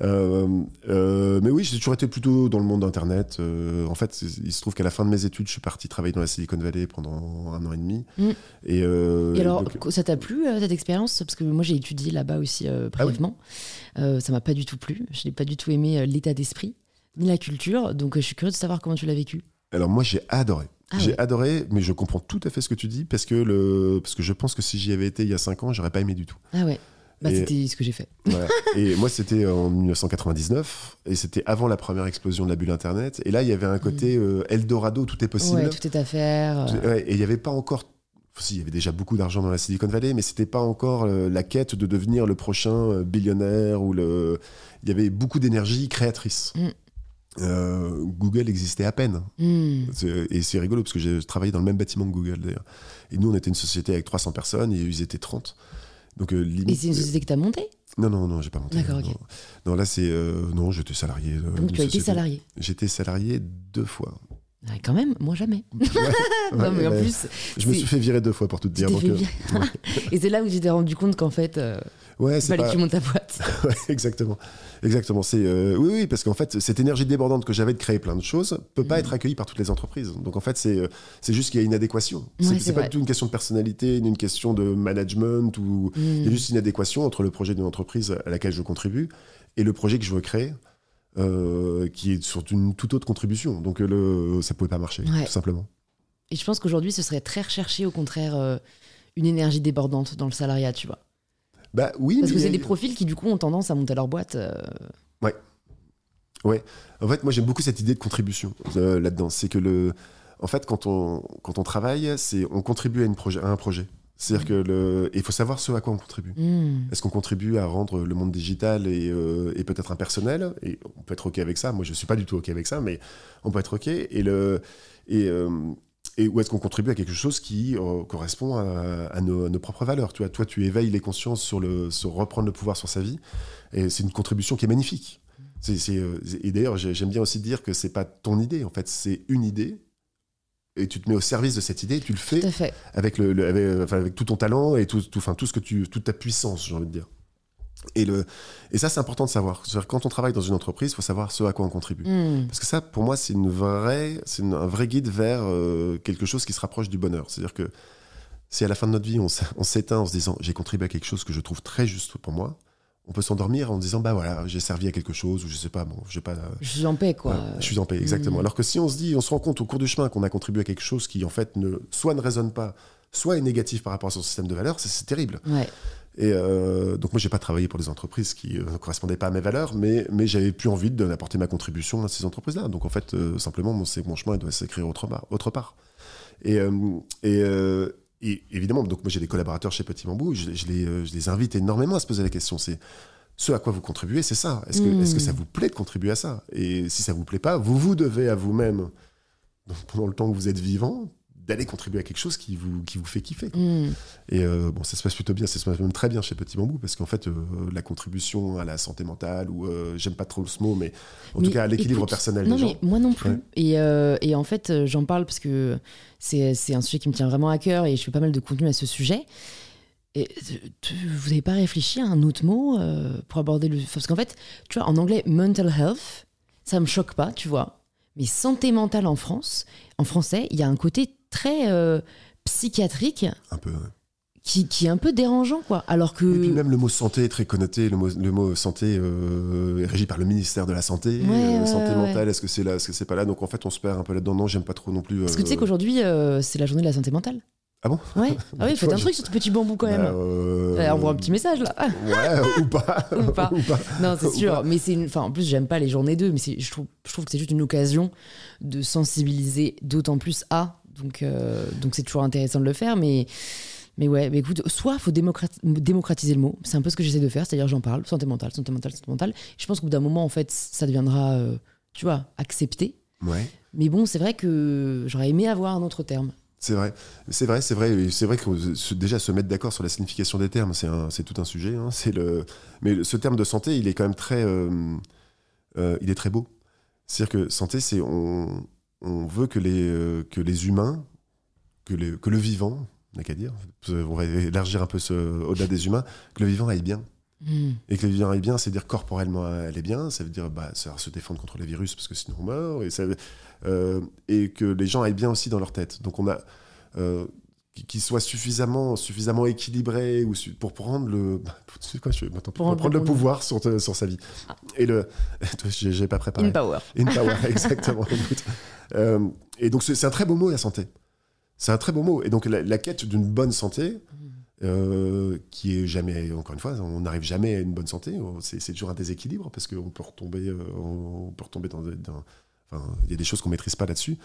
Euh, euh, mais oui, j'ai toujours été plutôt dans le monde d'Internet. Euh, en fait, il se trouve qu'à la fin de mes études, je suis parti travailler dans la Silicon Valley pendant un an et demi. Mm. Et, Et alors, donc- ça t'a plu cette expérience? Parce que moi j'ai étudié là-bas aussi euh, Ah oui. brièvement. Ça m'a pas du tout plu. Je n'ai pas du tout aimé l'état d'esprit ni la culture. Donc je suis curieuse de savoir comment tu l'as vécu. Alors moi j'ai adoré. Ah j'ai adoré, mais je comprends tout à fait ce que tu dis parce que le parce que je pense que si j'y avais été il y a 5 ans, j'aurais pas aimé du tout. Ah ouais. Bah, c'était ce que j'ai fait. Et moi, c'était en 1999, et c'était avant la première explosion de la bulle Internet. Et là, il y avait un côté euh, Eldorado, tout est possible. Mm. Ouais, tout est à faire. Tout- euh, ouais, et il n'y avait pas encore. Si, il y avait déjà beaucoup d'argent dans la Silicon Valley, mais c'était pas encore euh, la quête de devenir le prochain euh, billionnaire ou le. Il y avait beaucoup d'énergie créatrice. Mm. Euh, Google existait à peine. hmm. Et c'est rigolo parce que j'ai travaillé dans le même bâtiment que Google d'ailleurs. Et nous, on était une société avec 300 personnes et ils étaient 30. Donc, euh, limite. Et c'est une société que t'as montée? Non, non, non, j'ai pas monté. D'accord, non, ok. Non, là, c'est. euh, non, j'étais salarié. euh, Donc tu as été salarié. J'étais salarié deux fois. Ah, quand même, moi jamais. Ouais, non, mais en ouais. plus, Je me suis fait virer deux fois pour tout te tu dire. donc, euh. Et c'est là où tu t'es rendu compte qu'en fait, euh, ouais, c'est pas. que tu montes ta boîte. Ouais, exactement. Exactement. C'est euh, oui, oui, parce qu'en fait, cette énergie débordante que j'avais de créer plein de choses peut pas Mhm. être accueillie par toutes les entreprises. Donc en fait, c'est euh, c'est juste qu'il y a une adéquation. Ouais, c'est pas du tout une question de personnalité, ni une question de management ou il y a Hmm. juste une adéquation entre le projet d'une entreprise à laquelle je contribue et le projet que je veux créer. euh, qui est sur une toute autre contribution. Donc le, ça pouvait pas marcher, Ouais. tout simplement. Et je pense qu'aujourd'hui, ce serait très recherché, au contraire, euh, une énergie débordante dans le salariat, tu vois. Bah oui, Parce mais que c'est a- des profils qui, du coup, ont tendance à monter leur boîte. euh, En fait, moi, j'aime beaucoup cette idée de contribution euh, là-dedans. C'est que le, en fait, quand on quand on travaille, c'est on contribue à, une projet, à un projet. C'est-à-dire que le, il faut savoir ce à quoi on contribue. hmm. Est-ce qu'on contribue à rendre le monde digital et, euh, et peut-être impersonnel? Et on peut être ok avec ça. Moi, je suis pas du tout ok avec ça, mais on peut être ok. Et le et euh, et où est-ce qu'on contribue à quelque chose qui euh, correspond à, à nos, à nos propres valeurs tu vois, Toi, tu éveilles les consciences sur, le, sur reprendre le pouvoir sur sa vie. Et c'est une contribution qui est magnifique. Euh, et d'ailleurs, j'ai- j'aime bien aussi dire que c'est pas ton idée. En fait, c'est une idée. Et tu te mets au service de cette idée et tu le fais Tout à fait. avec, le, le- avec, enfin, avec tout ton talent et tout, tout, enfin, tout ce que tu, toute ta puissance, j'ai envie de dire. Et, le, et ça, c'est important de savoir. Quand on travaille dans une entreprise, il faut savoir ce à quoi on contribue. Hmm. Parce que ça, pour moi, c'est une vraie, c'est une- un vrai guide vers euh, quelque chose qui se rapproche du bonheur. C'est-à-dire que si à la fin de notre vie, on, s'éteint en se disant j'ai contribué à quelque chose que je trouve très juste pour moi, on peut s'endormir en disant bah voilà, j'ai servi à quelque chose ou je sais pas, bon, j'ai pas. Je suis en paix, quoi. je suis en paix, exactement. Mm. Alors que si on se dit, on se rend compte au cours du chemin qu'on a contribué à quelque chose qui en fait ne, soit ne résonne pas, soit est négatif par rapport à son système de valeurs, c'est- c'est terrible. Ouais. Et euh, donc moi, j'ai pas travaillé pour des entreprises qui euh, ne correspondaient pas à mes valeurs, mais, mais j'avais plus envie d'apporter ma contribution à ces entreprises-là. Donc en fait, euh, simplement, mon, mon chemin il doit s'écrire autre part. Autre part. Et, euh, et, euh, et évidemment, donc moi j'ai des collaborateurs chez Petit Bambou, je, je les, euh, je les invite énormément à se poser la question. C'est ce à quoi vous contribuez, c'est ça. Est-ce que, Mm. est-ce que ça vous plaît de contribuer à ça? Et si ça vous plaît pas, vous vous devez à vous-même, pendant le temps que vous êtes vivant, d'aller contribuer à quelque chose qui vous, qui vous fait kiffer. Hmm. Et euh, bon, ça se passe plutôt bien, ça se passe même très bien chez Petit Bambou, parce qu'en fait, euh, la contribution à la santé mentale, ou euh, j'aime pas trop ce mot, mais en Mais tout cas à l'équilibre personnel Non, des mais gens. moi non plus. Ouais. Et, et en fait, j'en parle parce que c'est un sujet qui me tient vraiment à cœur et je fais pas mal de contenu à ce sujet. Et vous n'avez pas réfléchi à un autre mot pour aborder le. Parce qu'en fait, tu vois, en anglais, mental health, ça me choque pas, tu vois. Mais santé mentale en France, en français, il y a un côté très euh, psychiatrique Un peu. ouais. qui, qui est un peu dérangeant, quoi. Alors que. Et puis même le mot santé est très connoté, le mot, le mot santé euh, est régi par le ministère de la Santé, Ouais, euh, santé ouais, mentale, est-ce que c'est là, est-ce que c'est pas là? Donc en fait, on se perd un peu là-dedans. Non, j'aime pas trop non plus. Parce que tu sais qu'aujourd'hui, c'est la journée de la santé mentale. Ah bon? Ouais. Ah oui, faites un truc sur ce petit bambou quand même. bah, euh, Ouais, envoie un petit message là. Ouais, ou pas. Ou pas. Non, c'est sûr. Mais c'est une... enfin, en plus, j'aime pas les journées 2, mais c'est- je trouve, je trouve que c'est juste une occasion de sensibiliser d'autant plus à. Donc, euh, donc c'est toujours intéressant de le faire. Mais, mais ouais, mais écoute, soit faut démocrati- démocratiser le mot. C'est un peu ce que j'essaie de faire, c'est-à-dire j'en parle, santé mentale, santé mentale, santé mentale. Je pense qu'au bout d'un moment, en fait, ça deviendra, euh, tu vois, accepté. Ouais. Mais bon, c'est vrai que j'aurais aimé avoir un autre terme. C'est vrai, c'est vrai, c'est vrai, c'est vrai que déjà se mettre d'accord sur la signification des termes, c'est tout un sujet. hein, c'est le, mais ce terme de santé, il est quand même très, euh, euh, il est très beau. C'est-à-dire que santé, c'est on, on veut que les, euh, que les humains, que, les, que le vivant, on n'a qu'à dire, on va élargir un peu ce, au-delà des humains, que le vivant aille bien. Hmm. Et que le vivant aille bien, c'est dire corporellement elle est bien, ça veut dire bah, savoir se défendre contre les virus parce que sinon on meurt, et, ça, euh, et que les gens aillent bien aussi dans leur tête. Donc on a euh, qui- soient suffisamment, suffisamment équilibrés ou su- pour prendre le, quoi, je, pour Prendre le pouvoir sur, te- sur sa vie. Et le, j'ai pas préparé. In power. In power, exactement. Euh, Et donc, c'est un très beau mot, la santé. C'est un très beau mot. Et donc, la, la quête d'une bonne santé, euh, qui est jamais, encore une fois, on n'arrive jamais à une bonne santé. C'est c'est toujours un déséquilibre parce qu'on peut retomber, euh, on peut retomber dans, des- dans- enfin, il y a des choses qu'on maîtrise pas là-dessus.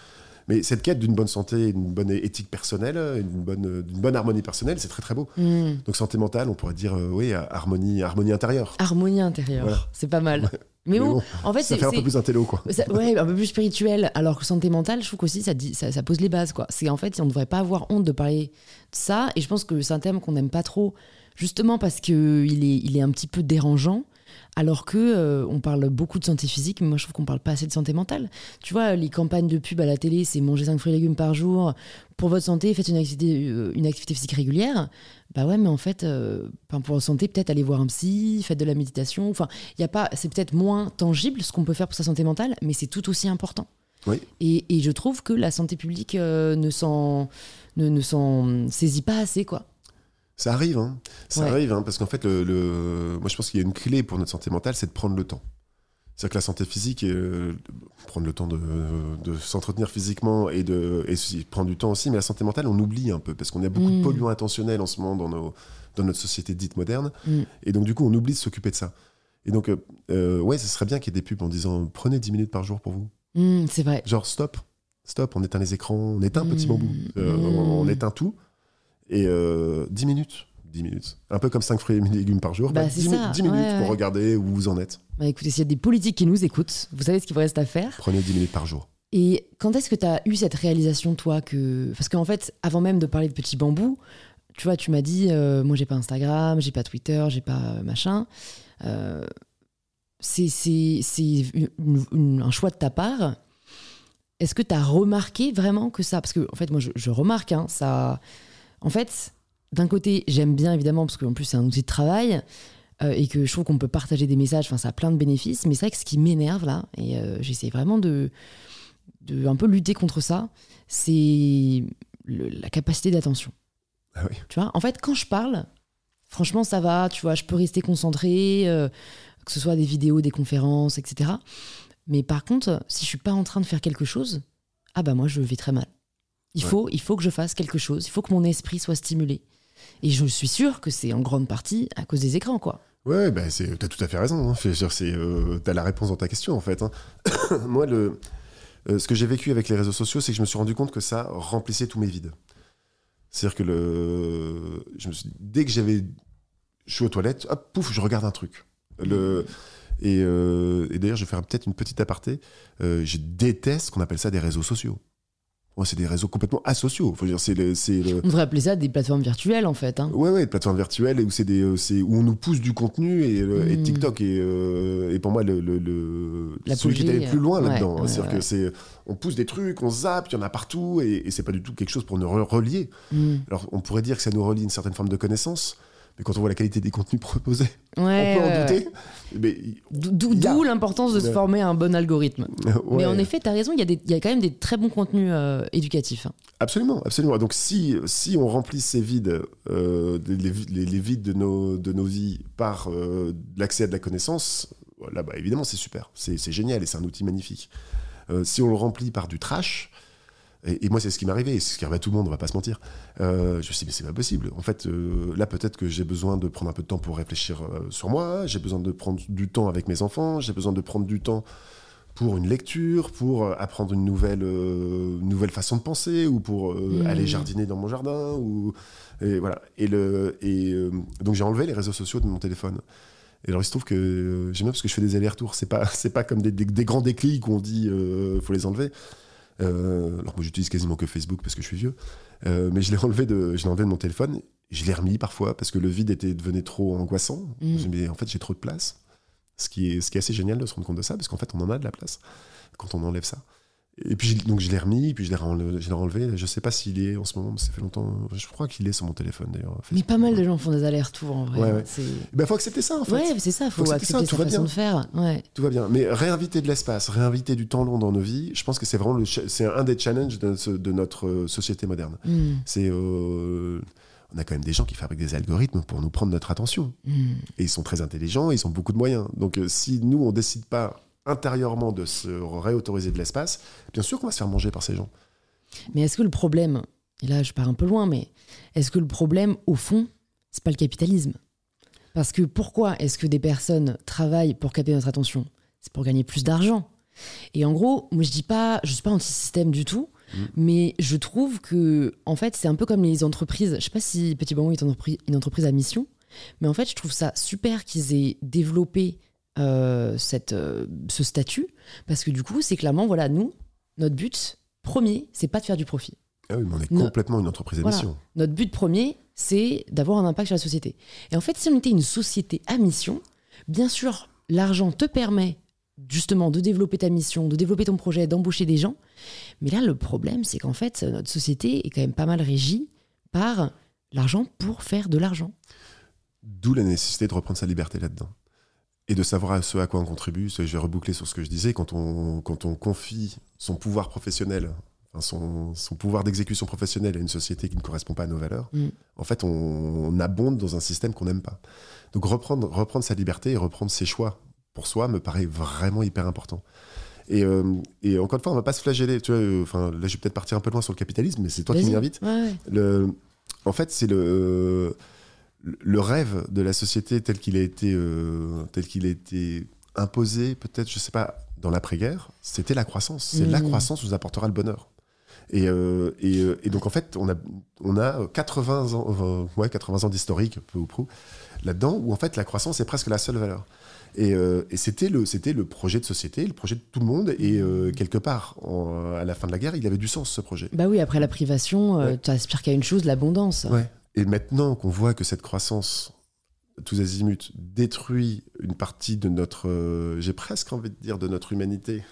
Mais cette quête d'une bonne santé, d'une bonne éthique personnelle, bonne, d'une bonne harmonie personnelle, c'est très très beau. Hmm. Donc santé mentale, on pourrait dire euh, oui, harmonie, harmonie intérieure. Harmonie intérieure, Voilà. c'est pas mal. Mais Mais bon, bon, en fait, Ça c'est fait un peu plus intello, quoi. ça- ouais, un peu plus spirituel. Alors que santé mentale, je trouve qu'aussi ça, dit, ça, ça pose les bases. quoi. C'est en fait, on ne devrait pas avoir honte de parler de ça. Et je pense que c'est un thème qu'on n'aime pas trop, justement parce qu'il est, il est un petit peu dérangeant. Alors que euh, on parle beaucoup de santé physique, mais moi je trouve qu'on parle pas assez de santé mentale. Tu vois, les campagnes de pub à la télé, c'est manger 5 fruits et légumes par jour pour votre santé, faites une activité, euh, une activité physique régulière. Bah ouais, mais en fait, euh, pour votre santé, peut-être aller voir un psy, faites de la méditation. Enfin, il y a pas, c'est peut-être moins tangible ce qu'on peut faire pour sa santé mentale, mais c'est tout aussi important. Oui. Et, et je trouve que la santé publique euh, ne s'en ne, ne s'en saisit pas assez, quoi. Ça arrive, hein. Ça Ouais. arrive, hein, parce qu'en fait, le, le- moi je pense qu'il y a une clé pour notre santé mentale, c'est de prendre le temps. C'est-à-dire que la santé physique, euh, prendre le temps de, de s'entretenir physiquement et de et prendre du temps aussi, mais la santé mentale, on oublie un peu, parce qu'on a beaucoup Mm. de polluants intentionnels en ce moment dans, nos, dans notre société dite moderne, Mm. et donc du coup, on oublie de s'occuper de ça. Et donc, euh, euh, ouais, ce serait bien qu'il y ait des pubs en disant prenez 10 minutes par jour pour vous. Mm, c'est vrai. Genre, stop, stop, on éteint les écrans, on éteint Petit Mm. Bambou, Euh, Mm. on éteint tout, et euh, 10 minutes. 10 minutes. Un peu comme 5 fruits et légumes par jour. Bah, Bah, c'est 10, mi- ça, 10 minutes ouais, pour regarder où vous en êtes. Bah, écoutez, s'il y a des politiques qui nous écoutent, vous savez ce qu'il vous reste à faire. Prenez 10 minutes par jour. Et quand est-ce que tu as eu cette réalisation, toi que... Parce qu'en fait, avant même de parler de Petit Bambou, tu vois, tu m'as dit, euh, moi, j'ai pas Instagram, j'ai pas Twitter, j'ai pas euh, machin. Euh, c'est un choix de ta part. Est-ce que tu as remarqué vraiment que ça? Parce que, en fait, moi, je, je remarque, hein, ça. En fait, d'un côté, j'aime bien évidemment, parce qu'en plus, c'est un outil de travail. euh, et que je trouve qu'on peut partager des messages, enfin ça a plein de bénéfices, mais c'est vrai que ce qui m'énerve là, et euh, j'essaie vraiment de, de un peu lutter contre ça, c'est la capacité d'attention. Ah oui. Tu vois, en fait, quand je parle, franchement, ça va, tu vois, je peux rester concentré, euh, que ce soit des vidéos, des conférences, etc. Mais par contre, si je suis pas en train de faire quelque chose, ah bah moi, je vais très mal. Il, Ouais. faut, il faut que je fasse quelque chose, il faut que mon esprit soit stimulé. Et je suis sûre que c'est en grande partie à cause des écrans, quoi. Ouais, bah, c'est- t'as tout à fait raison. Hein. C'est, euh, t'as la réponse dans ta question, en fait. hein. Moi, le, euh, ce que j'ai vécu avec les réseaux sociaux, c'est que je me suis rendu compte que ça remplissait tous mes vides. C'est-à-dire que le, je me suis, dès que j'avais, je suis aux toilettes, hop, pouf, je regarde un truc. Le, et, euh, et d'ailleurs, je vais faire peut-être une petite aparté. Je déteste qu'on appelle ça des réseaux sociaux. Moi, c'est des réseaux complètement asociaux. Faut dire, c'est le, c'est le, On devrait appeler ça des plateformes virtuelles, en fait. hein. Ouais, ouais, des plateformes virtuelles où c'est des, euh, où on nous pousse du contenu et, euh, et Mm. TikTok est, euh, est pour moi le, le, le- celui qui est allé plus loin ouais, là-dedans. ouais, C'est-à-dire ouais. que c'est, on pousse des trucs, on zappe, il y en a partout et, et c'est pas du tout quelque chose pour nous re- relier. Mm. Alors on pourrait dire que ça nous relie une certaine forme de connaissance, mais quand on voit la qualité des contenus proposés, Ouais, on peut en douter. Mais D'où l'importance de se former un bon algorithme. ouais, Mais en effet, tu as raison, il y, a y quand même des très bons contenus euh, éducatifs. Absolument, absolument. Donc si, si on remplit ces vides, euh, les, les- les vides de nos, de nos vies par euh, l'accès à de la connaissance, là, bah, évidemment, c'est super. C'est génial et c'est un outil magnifique. Si on le remplit par du trash, et, et moi, c'est ce qui m'est arrivé, et c'est ce qui arrive à tout le monde, on va pas se mentir. Euh, je me suis dit, mais c'est pas possible. En fait, euh, là, peut-être que j'ai besoin de prendre un peu de temps pour réfléchir euh, sur moi, j'ai besoin de prendre du temps avec mes enfants, j'ai besoin de prendre du temps pour une lecture, pour apprendre une nouvelle, euh, nouvelle façon de penser, ou pour euh, Mhm. aller jardiner dans mon jardin, ou et voilà. Et le et euh, donc j'ai enlevé les réseaux sociaux de mon téléphone. Et alors il se trouve que j'aime bien parce que je fais des allers-retours. C'est pas c'est pas comme des, des- des grands déclics où on dit faut les enlever. Euh, alors moi j'utilise quasiment que Facebook parce que je suis vieux, Euh, mais je l'ai enlevé de je l'ai enlevé de mon téléphone. Je l'ai remis parfois parce que le vide était devenait trop angoissant. Mhm. Je me mais en fait j'ai trop de place. Ce qui, est, ce qui est assez génial de se rendre compte de ça, parce qu'en fait, on en a de la place quand on enlève ça. Et puis, donc, je l'ai remis, puis je l'ai renle- je l'ai enlevé. Je sais pas s'il est en ce moment, mais ça fait longtemps. Je crois qu'il est sur mon téléphone d'ailleurs. Mais pas mal de gens font des allers-retours en vrai. Ouais, Il ben, faut accepter ça en fait. Ouais, c'est ça, faut, Faut accepter ça, accepter tout sa façon bien. de faire. Ouais. Tout va bien. Mais réinviter de l'espace, réinviter du temps long dans nos vies, je pense que c'est vraiment le c'est un des challenges de, notre euh, société moderne. Mm, C'est. euh, on a quand même des gens qui fabriquent des algorithmes pour nous prendre notre attention. mm. Et ils sont très intelligents, ils ont beaucoup de moyens. Donc euh, si nous, on décide pas intérieurement de se réautoriser de l'espace, bien sûr qu'on va se faire manger par ces gens. Mais est-ce que le problème, et là je pars un peu loin, mais est-ce que le problème, au fond, c'est pas le capitalisme? Parce que pourquoi est-ce que des personnes travaillent pour capter notre attention? C'est pour gagner plus d'argent. Et en gros, moi je dis pas, je suis pas anti-système du tout, mm. mais je trouve que en fait c'est un peu comme les entreprises. Je sais pas si Petit Bambou est une entreprise à mission, mais en fait je trouve ça super qu'ils aient développé euh, cette, euh, ce statut, parce que du coup c'est clairement voilà nous notre but premier c'est pas de faire du profit. Ah oui, mais on est complètement une entreprise à mission. Notre but premier c'est d'avoir un impact sur la société. Et en fait si on était une société à mission, bien sûr l'argent te permet justement de développer ta mission, de développer ton projet, d'embaucher des gens. Mais là, le problème, c'est qu'en fait, notre société est quand même pas mal régie par l'argent pour faire de l'argent. D'où la nécessité de reprendre sa liberté là-dedans. Et de savoir à ce à quoi on contribue. Je vais reboucler sur ce que je disais. Quand on, quand on confie son pouvoir professionnel, son, pouvoir d'exécution professionnelle à une société qui ne correspond pas à nos valeurs, mm. en fait, on, on, abonde dans un système qu'on n'aime pas. Donc reprendre, reprendre sa liberté et reprendre ses choix pour soi me paraît vraiment hyper important. Et, euh, et, encore une fois, on va pas se flageller. Tu vois, euh, enfin, là, je vais peut-être partir un peu loin sur le capitalisme, mais c'est toi qui m'y invites. Le, en fait, c'est le, le rêve de la société tel qu'il a été, euh, tel qu'il a été imposé, peut-être, je sais pas, dans l'après-guerre, c'était la croissance. C'est la mmh. croissance qui nous apportera le bonheur. Et, et, et, donc, en fait, on a, on a 80 ans, ouais, 80 ans d'historique, peu ou prou, là-dedans, où en fait, la croissance est presque la seule valeur. Euh, et, c'était le, c'était le projet de société, le projet de tout le monde. Et euh, quelque part, à la fin de la guerre, il avait du sens ce projet. Bah oui, après la privation, euh, tu aspires qu'à une chose, l'abondance. Ouais. Et maintenant qu'on voit que cette croissance, tous azimuts, détruit une partie de notre, j'ai presque envie de dire, de notre humanité,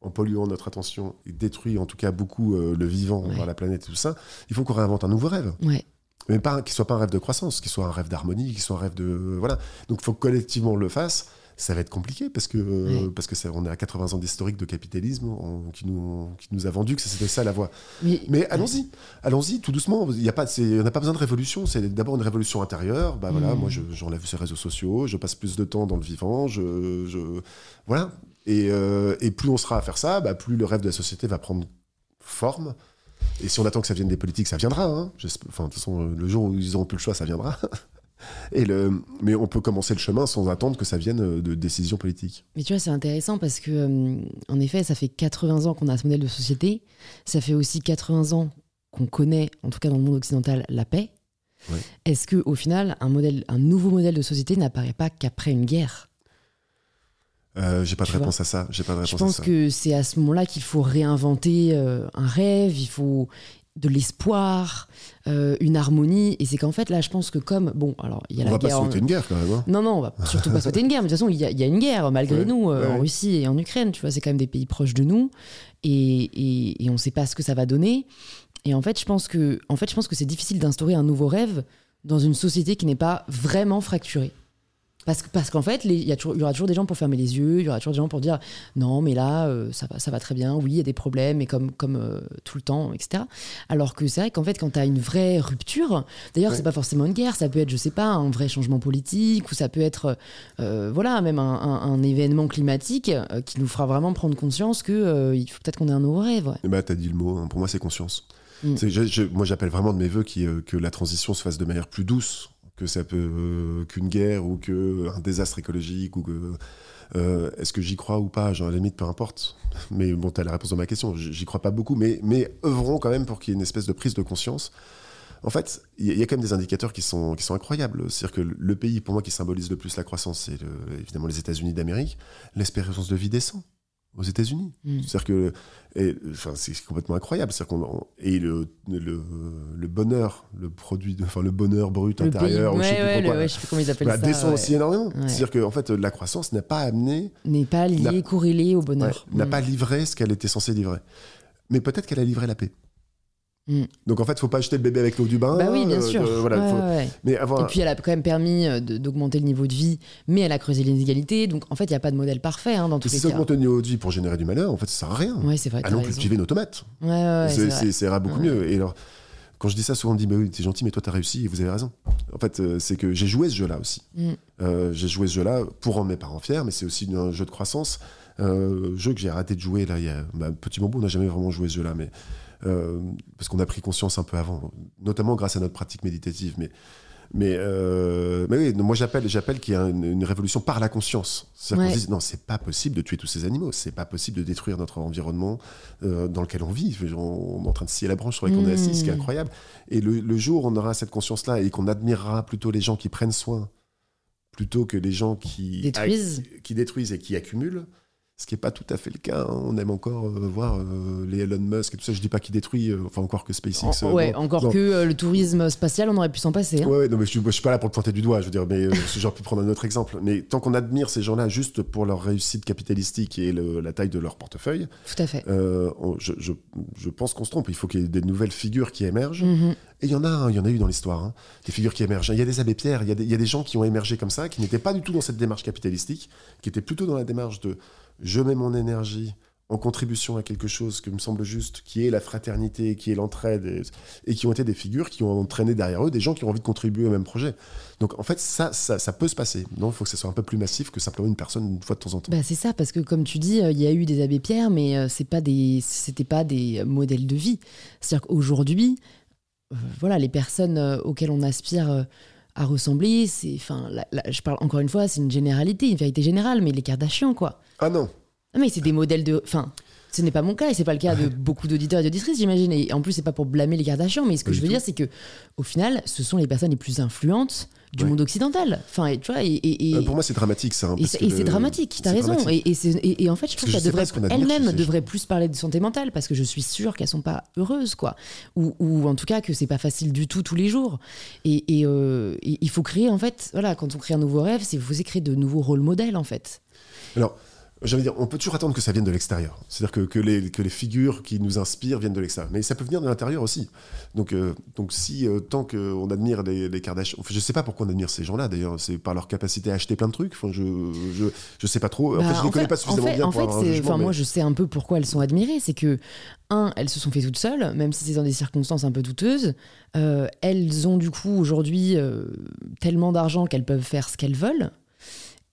en polluant notre attention, et détruit en tout cas beaucoup le vivant, la planète et tout ça, il faut qu'on réinvente un nouveau rêve. Ouais mais pas qu'il soit pas un rêve de croissance, qu'il soit un rêve d'harmonie, qu'il soit un rêve de voilà. Donc il faut que collectivement on le fasse. Ça va être compliqué parce que parce que on est à 80 ans d'historique de capitalisme qui nous qui nous a vendu que c'était ça la voie. Mais, allons-y, allons-y tout doucement. Il y a pas on n'a pas besoin de révolution. C'est d'abord une révolution intérieure. Bah voilà, mm. moi j'enlève ces réseaux sociaux, je passe plus de temps dans le vivant, je, je voilà. Et, euh, et plus on sera à faire ça, bah, plus le rêve de la société va prendre forme. Et si on attend que ça vienne des politiques, ça viendra. Hein. Enfin, de toute façon, le jour où ils n'auront plus le choix, ça viendra. Et le, mais on peut commencer le chemin sans attendre que ça vienne de décisions politiques. Mais tu vois, c'est intéressant parce que, euh, en effet, ça fait 80 ans qu'on a ce modèle de société. Ça fait aussi 80 ans qu'on connaît, en tout cas dans le monde occidental, la paix. Est-ce que, au final, un modèle, un nouveau modèle de société n'apparaît pas qu'après une guerre? Euh, j'ai pas de réponse à ça. J'ai pas Je pense que c'est à ce moment-là qu'il faut réinventer euh, un rêve. Il faut de l'espoir, euh, une harmonie. Et c'est qu'en fait, là, je pense que comme. Bon, alors, il y a on la va guerre. pas souhaiter une guerre quand même. Hein. Non, non, on va surtout pas souhaiter une guerre. Mais de toute façon, il y, a, une guerre, malgré nous, en Russie et en Ukraine. Tu vois, c'est quand même des pays proches de nous. Et, et, et on sait pas ce que ça va donner. Et en fait, je pense que, en fait, je pense que c'est difficile d'instaurer un nouveau rêve dans une société qui n'est pas vraiment fracturée. Parce, parce qu'en fait, il y, aura toujours des gens pour fermer les yeux, il y aura toujours des gens pour dire non, mais là, euh, ça, va, ça va très bien, oui, il y a des problèmes, mais comme, comme euh, tout le temps, etc. Alors que c'est vrai qu'en fait, quand tu as une vraie rupture, d'ailleurs, c'est pas forcément une guerre, ça peut être, je sais pas, un vrai changement politique, ou ça peut être, euh, voilà, même un, un, événement climatique qui nous fera vraiment prendre conscience qu'il il faut peut-être qu'on ait un nouveau rêve. Ouais. Bah, tu as dit le mot, hein. pour moi, c'est conscience. Mm. moi, j'appelle vraiment de mes voeux que la transition se fasse de manière plus douce que ça peut euh, qu'une guerre ou qu'un désastre écologique ou que euh, est-ce que j'y crois ou pas? Genre, à la limite, peu importe. Mais bon, tu as la réponse à ma question. J'y crois pas beaucoup, mais, mais œuvrons quand même pour qu'il y ait une espèce de prise de conscience. En fait, il y, a quand même des indicateurs qui sont, qui sont incroyables. C'est-à-dire que le pays, pour moi, qui symbolise le plus la croissance, c'est évidemment les États-Unis d'Amérique. L'espérance de vie descend aux États-Unis. Mm. C'est-à-dire que enfin, c'est complètement incroyable. Qu'on et le, le, le, bonheur, le produit, de, enfin le bonheur brut intérieur, je, sais ouais, sais plus comment ils appellent bah, ça, descend aussi énormément. C'est-à-dire que en fait, la croissance n'a pas amené, n'est pas liée, corrélée au bonheur, n'a mm. pas livré ce qu'elle était censée livrer. Mais peut-être qu'elle a livré la paix. Mm. Donc en fait, il faut pas jeter le bébé avec l'eau du bain. Bah oui, bien euh, sûr. Mais Et puis elle a quand même permis euh, d'augmenter le niveau de vie, mais elle a creusé les inégalités. Donc en fait, il n'y a pas de modèle parfait hein, dans tous les cas. Si augmenter le niveau de vie pour générer du malheur, en fait, ça sert à rien. Ouais, c'est vrai. Allons cultiver nos tomates. Ouais, c'est ira beaucoup mieux. Et alors, quand je dis ça, souvent on me dit mais oui, t'es gentil, mais toi t'as réussi et vous avez raison. En fait, euh, c'est que j'ai joué ce jeu-là aussi. Mm. j'ai joué ce jeu-là pour rendre mes parents fiers, mais c'est aussi un jeu de croissance jeu que j'ai arrêté de jouer là, il y a bah, petit moment, on n'a jamais vraiment joué ce jeu-là, mais euh, parce qu'on a pris conscience un peu avant, notamment grâce à notre pratique méditative. Mais mais, euh, mais oui, moi j'appelle, j'appelle qu'il y a une, révolution par la conscience. C'est-à-dire qu'on dit non, c'est pas possible de tuer tous ces animaux, c'est pas possible de détruire notre environnement euh, dans lequel on vit. On, est en train de scier la branche sur laquelle on est assis, ce qui est mmh. incroyable. Et le, le jour où on aura cette conscience-là et qu'on admirera plutôt les gens qui prennent soin plutôt que les gens qui détruisent, qui détruisent et qui accumulent, ce qui n'est pas tout à fait le cas. Hein. On aime encore euh, voir euh, les Elon Musk et tout ça. Je dis pas qu'il détruit, euh, enfin encore que SpaceX. ouais, encore que le tourisme spatial, on aurait pu s'en passer. Hein. Ouais, non, mais je, ne suis pas là pour le pointer du doigt. Je veux dire, mais j'aurais pu prendre un autre exemple. Mais tant qu'on admire ces gens-là juste pour leur réussite capitalistique et la taille de leur portefeuille, tout à fait. Je, je, je, pense qu'on se trompe. Il faut qu'il y ait des nouvelles figures qui émergent. Mm-hmm. Et il y en a, il y en a eu dans l'histoire, hein, des figures qui émergent. Il y a des abbés Pierre, il y, il y a des gens qui ont émergé comme ça, qui n'étaient pas du tout dans cette démarche capitalistique, qui étaient plutôt dans la démarche de je mets mon énergie en contribution à quelque chose qui me semble juste, qui est la fraternité, qui est l'entraide, et, qui ont été des figures qui ont entraîné derrière eux des gens qui ont envie de contribuer au même projet. Donc en fait, ça, ça, peut se passer. Non, il faut que ça soit un peu plus massif que simplement une personne une fois de temps en temps. Bah, c'est ça, parce que comme tu dis, euh, il y a eu des abbés Pierre, mais euh, c'est pas des, c'était pas des modèles de vie. C'est-à-dire qu'aujourd'hui, euh, voilà, les personnes auxquelles on aspire à ressembler. C'est, enfin, je parle encore une fois, c'est une généralité, une vérité générale, mais les Kardashians, quoi. Ah non. Mais c'est des modèles de, enfin. Ce n'est pas mon cas et c'est pas le cas de beaucoup d'auditeurs et d'auditrices, j'imagine. Et en plus, c'est pas pour blâmer les Kardashians, mais ce que je veux dire, c'est que au final, ce sont les personnes les plus influentes du monde occidental. Enfin, tu vois, et, euh, pour moi, c'est dramatique ça. Hein, et c'est dramatique, tu as raison. Et, en fait, je trouve qu'elles devraient, elles-mêmes devraient plus parler de santé mentale parce que je suis sûre qu'elles sont pas heureuses, quoi. Ou, ou en tout cas que c'est pas facile du tout tous les jours. Et, euh, il faut créer, en fait, voilà, quand on crée un nouveau rêve, c'est vous créer de nouveaux rôles modèles, en fait. Alors, j'allais dire, on peut toujours attendre que ça vienne de l'extérieur. C'est-à-dire que, que, les, que les figures qui nous inspirent viennent de l'extérieur. Mais ça peut venir de l'intérieur aussi. Donc, euh, donc si euh, tant qu'on admire les, les Kardashians, enfin, je sais pas pourquoi on admire ces gens-là d'ailleurs, c'est par leur capacité à acheter plein de trucs. Enfin, je, je, je sais pas trop. en fait, bah, je les connais pas suffisamment bien en pour fait, avoir Moi, je sais un peu pourquoi elles sont admirées. C'est que, un, elles se sont fait toutes seules, même si c'est dans des circonstances un peu douteuses. Euh, elles ont du coup aujourd'hui tellement d'argent qu'elles peuvent faire ce qu'elles veulent.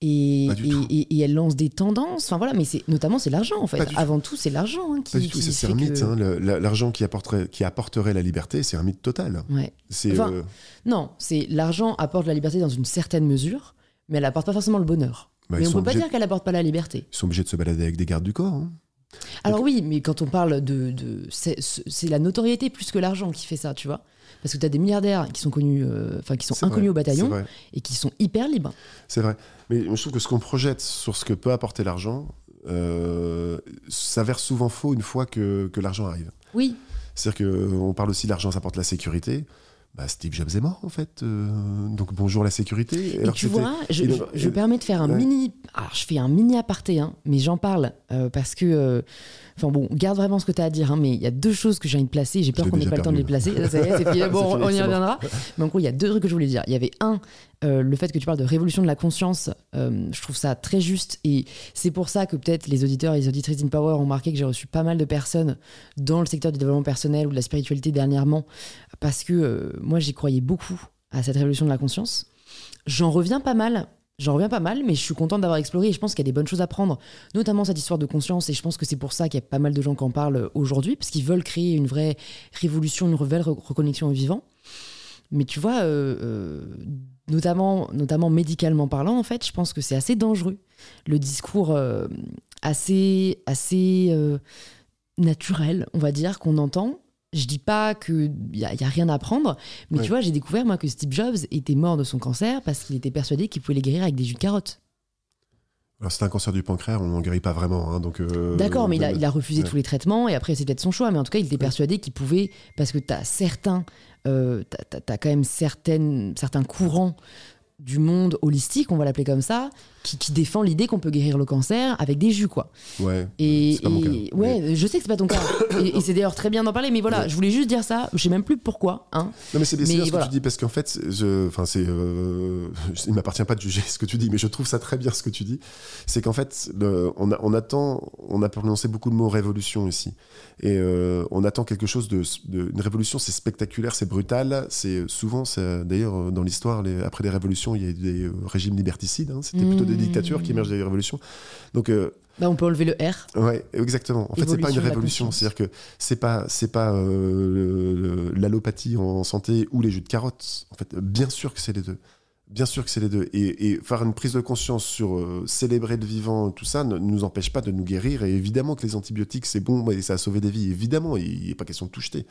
Et, et, elle lance des tendances. Enfin voilà, mais c'est notamment c'est l'argent en fait. Avant tout, c'est l'argent hein, qui. Pas du tout, c'est un mythe. Hein, l'argent qui apporterait, qui apporterait la liberté, c'est un mythe total. Ouais. Euh, non, c'est l'argent apporte la liberté dans une certaine mesure, mais elle apporte pas forcément le bonheur. Bah, mais on peut pas dire qu'elle apporte pas la liberté. Ils sont obligés de se balader avec des gardes du corps. Hein. Alors oui, mais quand on parle de, de c'est la notoriété plus que l'argent qui fait ça, tu vois. Parce que tu as des milliardaires qui sont connus, euh, enfin qui sont inconnus au bataillon et qui sont hyper libres. C'est vrai. Mais je trouve que ce qu'on projette sur ce que peut apporter l'argent euh, s'avère souvent faux une fois que, que l'argent arrive. Oui. C'est-à-dire qu'on parle aussi l'argent, ça apporte la sécurité. Bah, Steve Jobs est mort en fait. Euh, donc bonjour la sécurité. Et tu vois, je, je, permets de faire un mini. Alors je fais un mini aparté, hein, mais j'en parle parce que Enfin bon, garde vraiment ce que tu as à dire, hein, mais il y a deux choses que j'ai envie de placer. J'ai peur qu'on n'ait pas le temps de les placer. bon, on y reviendra. Mais en gros, il y a deux trucs que je voulais dire. Il y avait un, euh, le fait que tu parles de révolution de la conscience. Euh, je trouve ça très juste. Et c'est pour ça que peut-être les auditeurs et les auditrices d'InPower ont marqué que j'ai reçu pas mal de personnes dans le secteur du développement personnel ou de la spiritualité dernièrement. Parce que euh, moi, j'y croyais beaucoup à cette révolution de la conscience. J'en reviens pas mal J'en reviens pas mal, mais je suis contente d'avoir exploré et je pense qu'il y a des bonnes choses à prendre, notamment cette histoire de conscience. Et je pense que c'est pour ça qu'il y a pas mal de gens qui en parlent aujourd'hui, parce qu'ils veulent créer une vraie révolution, une nouvelle reconnexion au vivant. Mais tu vois, euh, euh, notamment, notamment médicalement parlant, en fait, je pense que c'est assez dangereux. Le discours euh, assez, assez naturel, on va dire, qu'on entend, je dis pas qu'il n'y a, y a rien à apprendre, mais tu vois, j'ai découvert moi que Steve Jobs était mort de son cancer parce qu'il était persuadé qu'il pouvait les guérir avec des jus de carottes. Alors c'est un cancer du pancréas, on n'en guérit pas vraiment. Hein, donc euh, D'accord, mais il a, refusé tous les traitements et après c'est peut-être son choix, mais en tout cas il était persuadé qu'il pouvait, parce que tu as certains, euh, as, quand même certaines, certains courants du monde holistique, on va l'appeler comme ça, qui, défend l'idée qu'on peut guérir le cancer avec des jus, quoi. Ouais. Et, ouais, je sais que c'est pas ton cas. et, c'est d'ailleurs très bien d'en parler, mais voilà, je voulais juste dire ça. Je sais même plus pourquoi. Hein. Non, mais c'est bien ce que tu dis parce qu'en fait, enfin, c'est, euh, il m'appartient pas de juger ce que tu dis, mais je trouve ça très bien ce que tu dis. C'est qu'en fait, on, on, attend, on a prononcé beaucoup de mots révolution ici, et euh, on attend quelque chose de, une révolution. C'est spectaculaire, c'est brutal. C'est souvent, d'ailleurs, dans l'histoire, après les révolutions il y a des euh, régimes liberticides. hein. C'était plutôt des Mmh. dictatures qui émergent des révolutions. Donc, euh, Bah, on peut enlever le R. ouais, exactement. En fait, c'est pas Évolution une révolution. C'est-à-dire que c'est pas, c'est pas euh, l'allopathie en santé ou les jus de carottes. En fait, bien sûr que c'est les deux. Bien sûr que c'est les deux. Et, et faire une prise de conscience sur euh, célébrer le vivant, tout ça, ne nous empêche pas de nous guérir. Et évidemment que les antibiotiques, c'est bon et ça a sauvé des vies. Évidemment, il n'est pas question de tout jeter.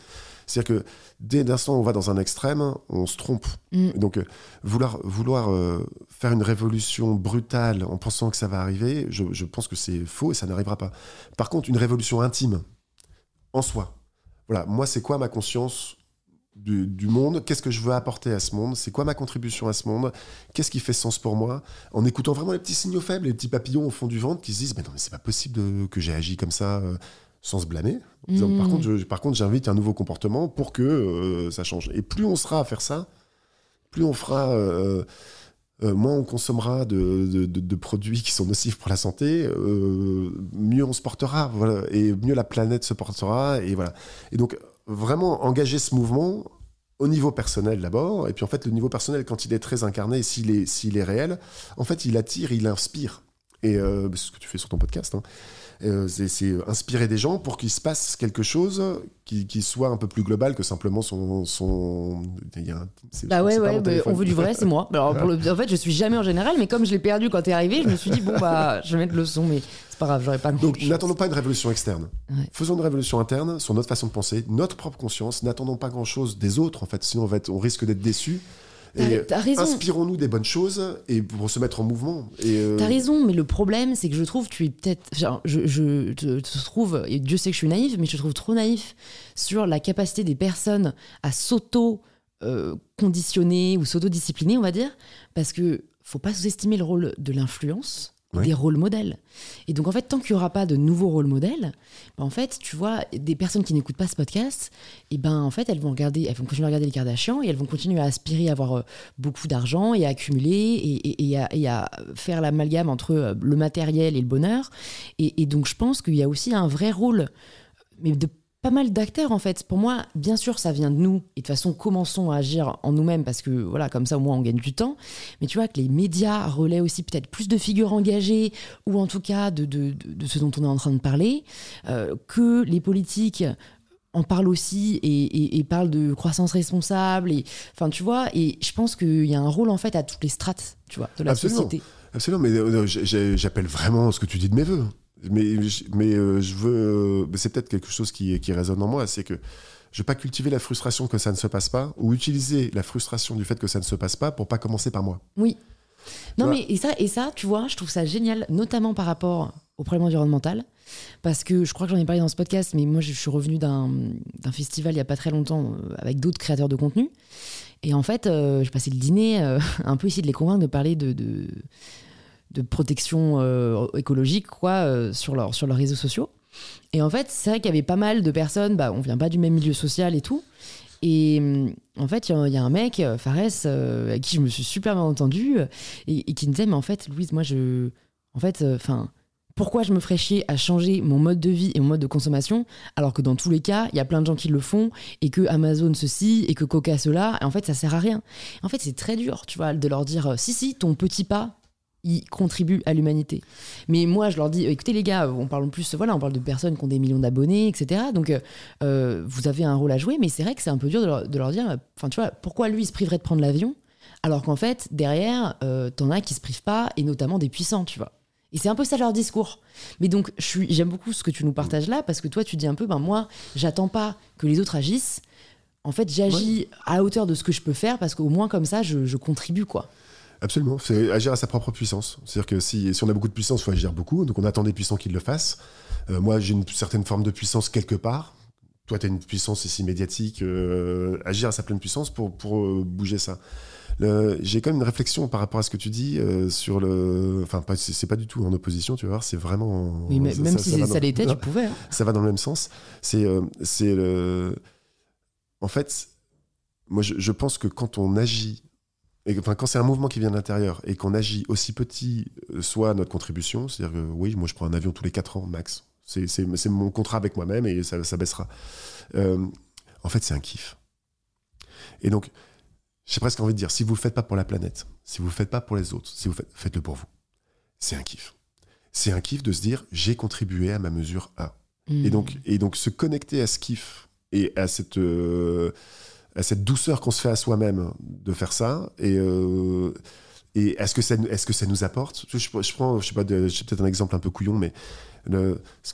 C'est-à-dire que dès l'instant où on va dans un extrême, on se trompe. Mm. Donc, euh, vouloir, vouloir euh, faire une révolution brutale en pensant que ça va arriver, je, je pense que c'est faux et ça n'arrivera pas. Par contre, une révolution intime, en soi. Voilà, moi, c'est quoi ma conscience du, du monde Qu'est-ce que je veux apporter à ce monde? C'est quoi ma contribution à ce monde? Qu'est-ce qui fait sens pour moi? En écoutant vraiment les petits signaux faibles, les petits papillons au fond du ventre qui se disent Mais non, mais c'est pas possible de- que j'ai agi comme ça euh, sans se blâmer. Disant, Par contre, je- par contre, j'invite un nouveau comportement pour que euh, ça change. Et plus on sera à faire ça, plus on fera. euh, moins on consommera de, de- de- de produits qui sont nocifs pour la santé, mieux on se portera, voilà, et mieux la planète se portera, et voilà. Et donc vraiment engager ce mouvement au niveau personnel d'abord, et puis en fait le niveau personnel quand il est très incarné, s'il est est réel, en fait il attire, il inspire. Et euh, c'est ce que tu fais sur ton podcast. hein. Euh, c'est c'est inspirer des gens pour qu'il se passe quelque chose qui, qui soit un peu plus global que simplement son. son... il y a un- c'est- Bah ouais, on veut du vrai, c'est moi. Alors, pour le- en fait, je suis jamais en général, mais comme je l'ai perdu quand t'es arrivé, je me suis dit, bon, bah, je vais mettre le son, mais c'est pas grave, j'aurais pas Donc n'attendons pas une révolution externe. Ouais. Faisons une révolution interne sur notre façon de penser, notre propre conscience. N'attendons pas grand-chose des autres, en fait, sinon on, va être- on risque d'être déçus. Et inspirons-nous des bonnes choses et pour se mettre en mouvement. Et euh, T'as raison, mais le problème, c'est que je trouve, tu es peut-être. je, je te, te trouve, et Dieu sait que je suis naïf, mais je te trouve trop naïf sur la capacité des personnes à s'auto-conditionner ou s'auto-discipliner, on va dire, parce que faut pas sous-estimer le rôle de l'influence. Des rôles modèles. Et donc en fait, tant qu'il n'y aura pas de nouveaux rôles modèles, ben, en fait, tu vois, des personnes qui n'écoutent pas ce podcast, et ben en fait, elles vont regarder, elles vont continuer à regarder les Kardashians et elles vont continuer à aspirer à avoir euh, beaucoup d'argent et à accumuler et, et- à, faire l'amalgame entre euh, le matériel et le bonheur. Et, et donc je pense qu'il y a aussi un vrai rôle, mais de pas mal d'acteurs en fait. Pour moi, bien sûr, ça vient de nous. Et de toute façon, commençons à agir en nous-mêmes parce que voilà, comme ça au moins on gagne du temps. Mais tu vois que les médias relaient aussi peut-être plus de figures engagées ou en tout cas de, de, de- de ce dont on est en train de parler, euh, que les politiques en parlent aussi et, et- et parlent de croissance responsable. Et enfin, tu vois. Et je pense qu'il y a un rôle en fait à toutes les strates, tu vois, de la Absolument. société. Absolument, mais euh, j'appelle vraiment ce que tu dis de mes voeux. Mais, mais euh, je veux. euh, mais c'est peut-être quelque chose qui, qui résonne en moi, c'est que je veux pas cultiver la frustration que ça ne se passe pas, ou utiliser la frustration du fait que ça ne se passe pas pour pas commencer par moi. Oui. Non, mais et ça, et ça, tu vois, je trouve ça génial, notamment par rapport au problème environnemental. Parce que je crois que j'en ai parlé dans ce podcast, mais moi, je suis revenue d'un festival il y a pas très longtemps euh, avec d'autres créateurs de contenu. Et en fait, euh, je passais le dîner euh, un peu essayer de les convaincre de parler de, de, de protection euh, écologique quoi, euh, sur, sur leurs réseaux sociaux. Et en fait, c'est vrai qu'il y avait pas mal de personnes, bah, on vient pas du même milieu social et tout. Et hum, en fait, il y a- un mec, euh, Fares, euh, qui je me suis super bien entendue, euh, et, qui me disait, mais en fait, Louise, moi, je. En fait, enfin. pourquoi je me ferais chier à changer mon mode de vie et mon mode de consommation, alors que dans tous les cas, il y a plein de gens qui le font, et que Amazon ceci, et que Coca cela, et en fait, ça sert à rien. En fait, c'est très dur, tu vois, de leur dire, euh, si, si, ton petit pas, il contribue à l'humanité. Mais moi, je leur dis, écoutez les gars, on parle en plus, voilà, on parle de personnes qui ont des millions d'abonnés, etc. Donc, euh, euh, vous avez un rôle à jouer, mais c'est vrai que c'est un peu dur de leur, de leur dire, enfin, tu vois, pourquoi lui il se priverait de prendre l'avion, alors qu'en fait, derrière, euh, t'en as qui se privent pas, et notamment des puissants, tu vois. Et c'est un peu ça leur discours. Mais donc, j'aime beaucoup ce que tu nous partages là, parce que toi, tu dis un peu, ben moi, j'attends pas que les autres agissent. En fait, j'agis à hauteur de ce que je peux faire, parce qu'au moins comme ça, je, je contribue, quoi. Absolument, c'est agir à sa propre puissance. C'est-à-dire que si, si on a beaucoup de puissance, il faut agir beaucoup. Donc on attend des puissants qu'ils le fassent. Euh, moi, j'ai une certaine forme de puissance quelque part. Toi, tu as une puissance ici médiatique. euh, agir à sa pleine puissance pour, pour euh, bouger ça. J'ai quand même une réflexion par rapport à ce que tu dis sur le. Enfin, c'est pas du tout en opposition, tu vas voir, c'est vraiment. Oui, mais ça- même ça- si ça l'était, tu pouvais. hein. ça va dans le même sens. C'est c'est le. En fait, moi, je, je pense que quand on agit, et, enfin, quand c'est un mouvement qui vient de l'intérieur et qu'on agit aussi petit euh, soit notre contribution, c'est-à-dire que oui, moi, je prends un avion tous les 4 ans max. C'est mon contrat avec moi-même et ça, ça baissera. Euh, en fait, c'est un kiff. Et donc, j'ai presque envie de dire, si vous le faites pas pour la planète, si vous le faites pas pour les autres, si vous faites, faites-le pour vous. C'est un kiff. C'est un kiff de se dire, j'ai contribué à ma mesure A. Et, donc, et donc, se connecter à ce kiff et à cette, euh, cette douceur qu'on se fait à soi-même de faire ça. Et, euh, est-ce que, est-ce que ça nous apporte? Je, prends, je sais pas, j'ai peut-être un exemple un peu couillon, mais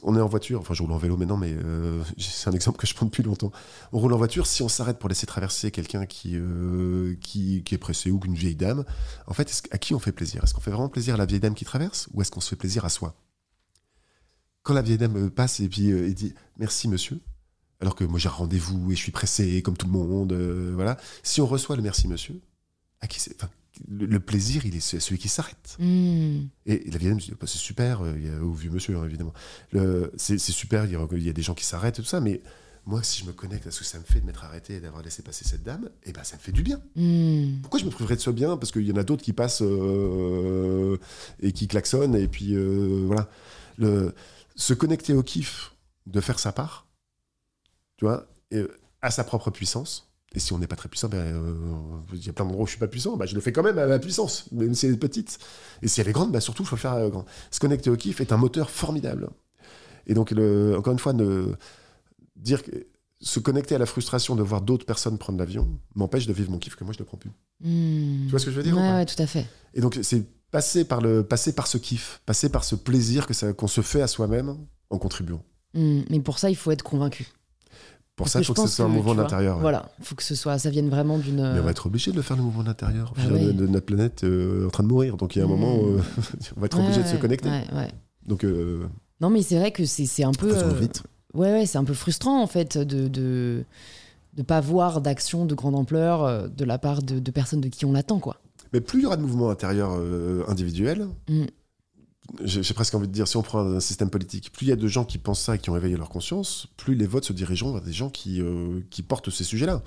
on est en voiture, enfin je roule en vélo maintenant, mais euh, c'est un exemple que je prends depuis longtemps. On roule en voiture, si on s'arrête pour laisser traverser quelqu'un qui, euh, qui, est pressé ou une vieille dame, en fait, à qui on fait plaisir? Est-ce qu'on fait vraiment plaisir à la vieille dame qui traverse ou est-ce qu'on se fait plaisir à soi? Quand la vieille dame passe et puis et dit merci monsieur, alors que moi j'ai un rendez-vous et je suis pressé comme tout le monde, euh, voilà. Si on reçoit le merci monsieur, à qui c'est le, plaisir, il est celui qui s'arrête. Mm. Et la vieille dame dit bah, c'est super, euh, il y a, au vieux monsieur hein, évidemment, c'est super, il y, a, il y, a, des gens qui s'arrêtent et tout ça, mais moi si je me connecte à ce que ça me fait de m'être arrêté et d'avoir laissé passer cette dame, et eh ben ça me fait du bien. Mm. Pourquoi je me priverais de ce bien? Parce qu'il y en a d'autres qui passent euh, et qui klaxonnent et puis euh, voilà. Le, se connecter au kiff de faire sa part, tu vois, et, à sa propre puissance et si on n'est pas très puissant, ben, euh, il y a plein d'endroits où je suis pas puissant, ben, je le fais quand même à ma puissance, même si elle est petite. Et si elle est grande, ben, surtout, il faut le faire grand. Se connecter au kiff est un moteur formidable. Et donc, le, encore une fois, ne, dire que se connecter à la frustration de voir d'autres personnes prendre l'avion m'empêche de vivre mon kiff que moi je ne prends plus. Mmh. Tu vois ce que je veux dire Ouais, ouais tout à fait. Et donc, c'est passer par, le, passer par ce kiff, passer par ce plaisir que qu'on se fait à soi-même en contribuant. Mmh. Mais pour ça, il faut être convaincu. Pour ça, il faut que ce soit un mouvement d'intérieur. Voilà, il faut que ce soit, ça vienne vraiment d'une. Mais on va être obligé de le faire, le mouvement d'intérieur. Ah ouais. de, notre planète euh, en train de mourir. Donc il y a un mmh. moment où on va être obligé ouais, de se connecter. Ouais, Donc. Euh, non, mais c'est vrai que c'est un peu. Euh, vite. Ouais, ouais, c'est un peu frustrant en fait de. de de pas voir d'action de grande ampleur euh, de la part de, de, personnes de qui on l'attend quoi. Mais plus il y aura de mouvements intérieurs individuels, mmh j'ai presque envie de dire, si on prend un système politique, plus il y a de gens qui pensent ça et qui ont éveillé leur conscience, plus les votes se dirigeront vers des gens qui, euh, qui portent ces sujets-là.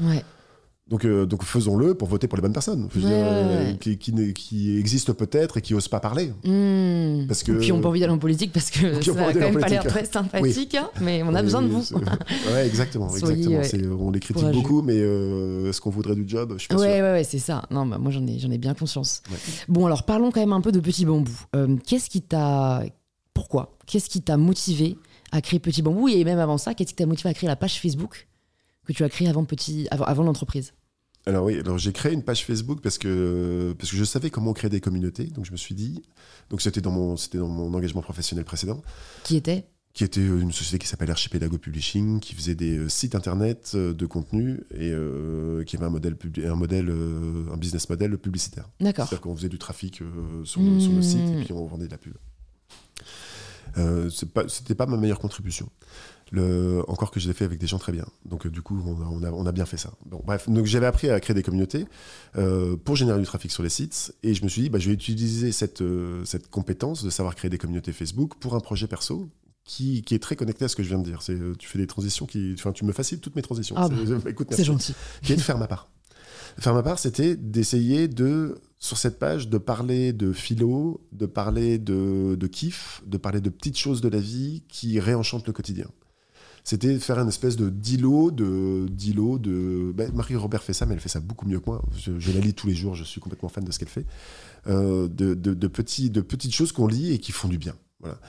Donc, euh, donc faisons-le pour voter pour les bonnes personnes, ouais, dire, ouais. qui, qui, qui, existent peut-être et qui osent pas parler. Mmh. Parce que, Ou qui n'ont pas envie d'aller en politique parce que ça n'a quand même pas l'air très sympathique, oui. hein, mais on a oui, besoin de vous. ouais, exactement. Soyez, exactement. on les critique courageux. beaucoup, mais euh, est-ce qu'on voudrait du job? Je suis pas. Ouais, ouais, c'est ça. Non, bah, moi j'en ai, j'en ai bien conscience. Bon, alors parlons quand même un peu de Petit Bambou. Euh, qu'est-ce qui t'a. Pourquoi? Qu'est-ce qui t'a motivé à créer Petit Bambou? Et même avant ça, qu'est-ce qui t'a motivé à créer la page Facebook? Que tu as créée avant, petit, avant, avant l'entreprise alors oui, alors j'ai créé une page Facebook parce que, parce que je savais comment créer des communautés. Donc je me suis dit, donc c'était dans mon, c'était dans mon engagement professionnel précédent. Qui était? Qui était une société qui s'appelle Archipelago Publishing, qui faisait des sites internet de contenu et euh, qui avait un modèle, un modèle, euh, un business model publicitaire. D'accord. C'est-à-dire qu'on faisait du trafic euh, sur, le, mmh. sur, le, site et puis on vendait de la pub. Euh, c'était pas ma meilleure contribution. Le, encore que je l'ai fait avec des gens très bien. Donc euh, du coup, on a, on, a, on a, bien fait ça. Bon, bref, donc j'avais appris à créer des communautés euh, pour générer du trafic sur les sites, et je me suis dit, bah, je vais utiliser cette, euh, cette compétence de savoir créer des communautés Facebook pour un projet perso. Qui, qui, est très connecté à ce que je viens de dire. C'est, tu fais des transitions qui, enfin, tu me facilites toutes mes transitions. Ah bah, c'est gentil. Qui est de faire ma part. Faire ma part, c'était d'essayer de, sur cette page, de parler de philo, de parler de, de kiff, de parler de petites choses de la vie qui réenchantent le quotidien c'était faire une espèce de d'îlot de d'îlot de ben, Marie-Robert fait ça mais elle fait ça beaucoup mieux que moi. Je, je, la lis tous les jours je suis complètement fan de ce qu'elle fait. Euh, de, de, de, petits de petites choses qu'on lit et qui font du bien. Voilà.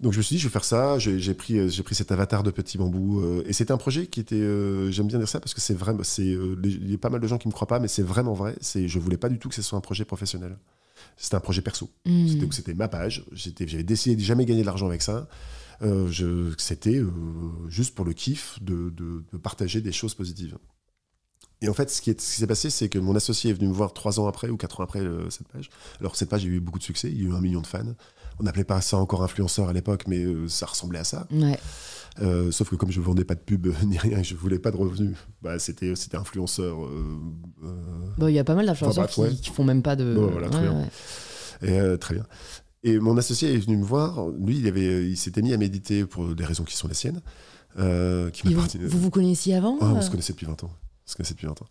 Donc je me suis dit je vais faire ça. J'ai pris j'ai pris cet avatar de petit bambou euh, et c'était un projet qui était euh, j'aime bien dire ça parce que c'est vraiment c'est il y a pas mal de gens qui me croient pas mais c'est vraiment vrai. C'est je voulais pas du tout que ce soit un projet professionnel. C'était un projet perso. Mmh. c'était ma page. J'avais décidé de jamais gagner de l'argent avec ça. euh, c'était euh, juste pour le kiff de, de, de, partager des choses positives. Et en fait, ce qui s'est passé, c'est que mon associé est venu me voir trois ans après ou quatre ans après euh, cette page. Alors, cette page a eu beaucoup de succès, il y a eu un million de fans. On n'appelait pas ça encore influenceur à l'époque, mais euh, ça ressemblait à ça. Ouais. Euh, sauf que comme je vendais pas de pub ni rien, je voulais pas de revenus, bah, c'était influenceur. Il bon, y a pas mal d'influenceurs qui, ouais. qui, font même pas de. Bon, voilà, très ouais, bien. Et, très bien. Et mon associé est venu me voir. Lui, il, avait, il s'était mis à méditer pour des raisons qui sont les siennes. Euh, qui vous, vous, vous connaissiez avant ah, On se connaissait depuis 20 ans. On se connaissait depuis 20 ans.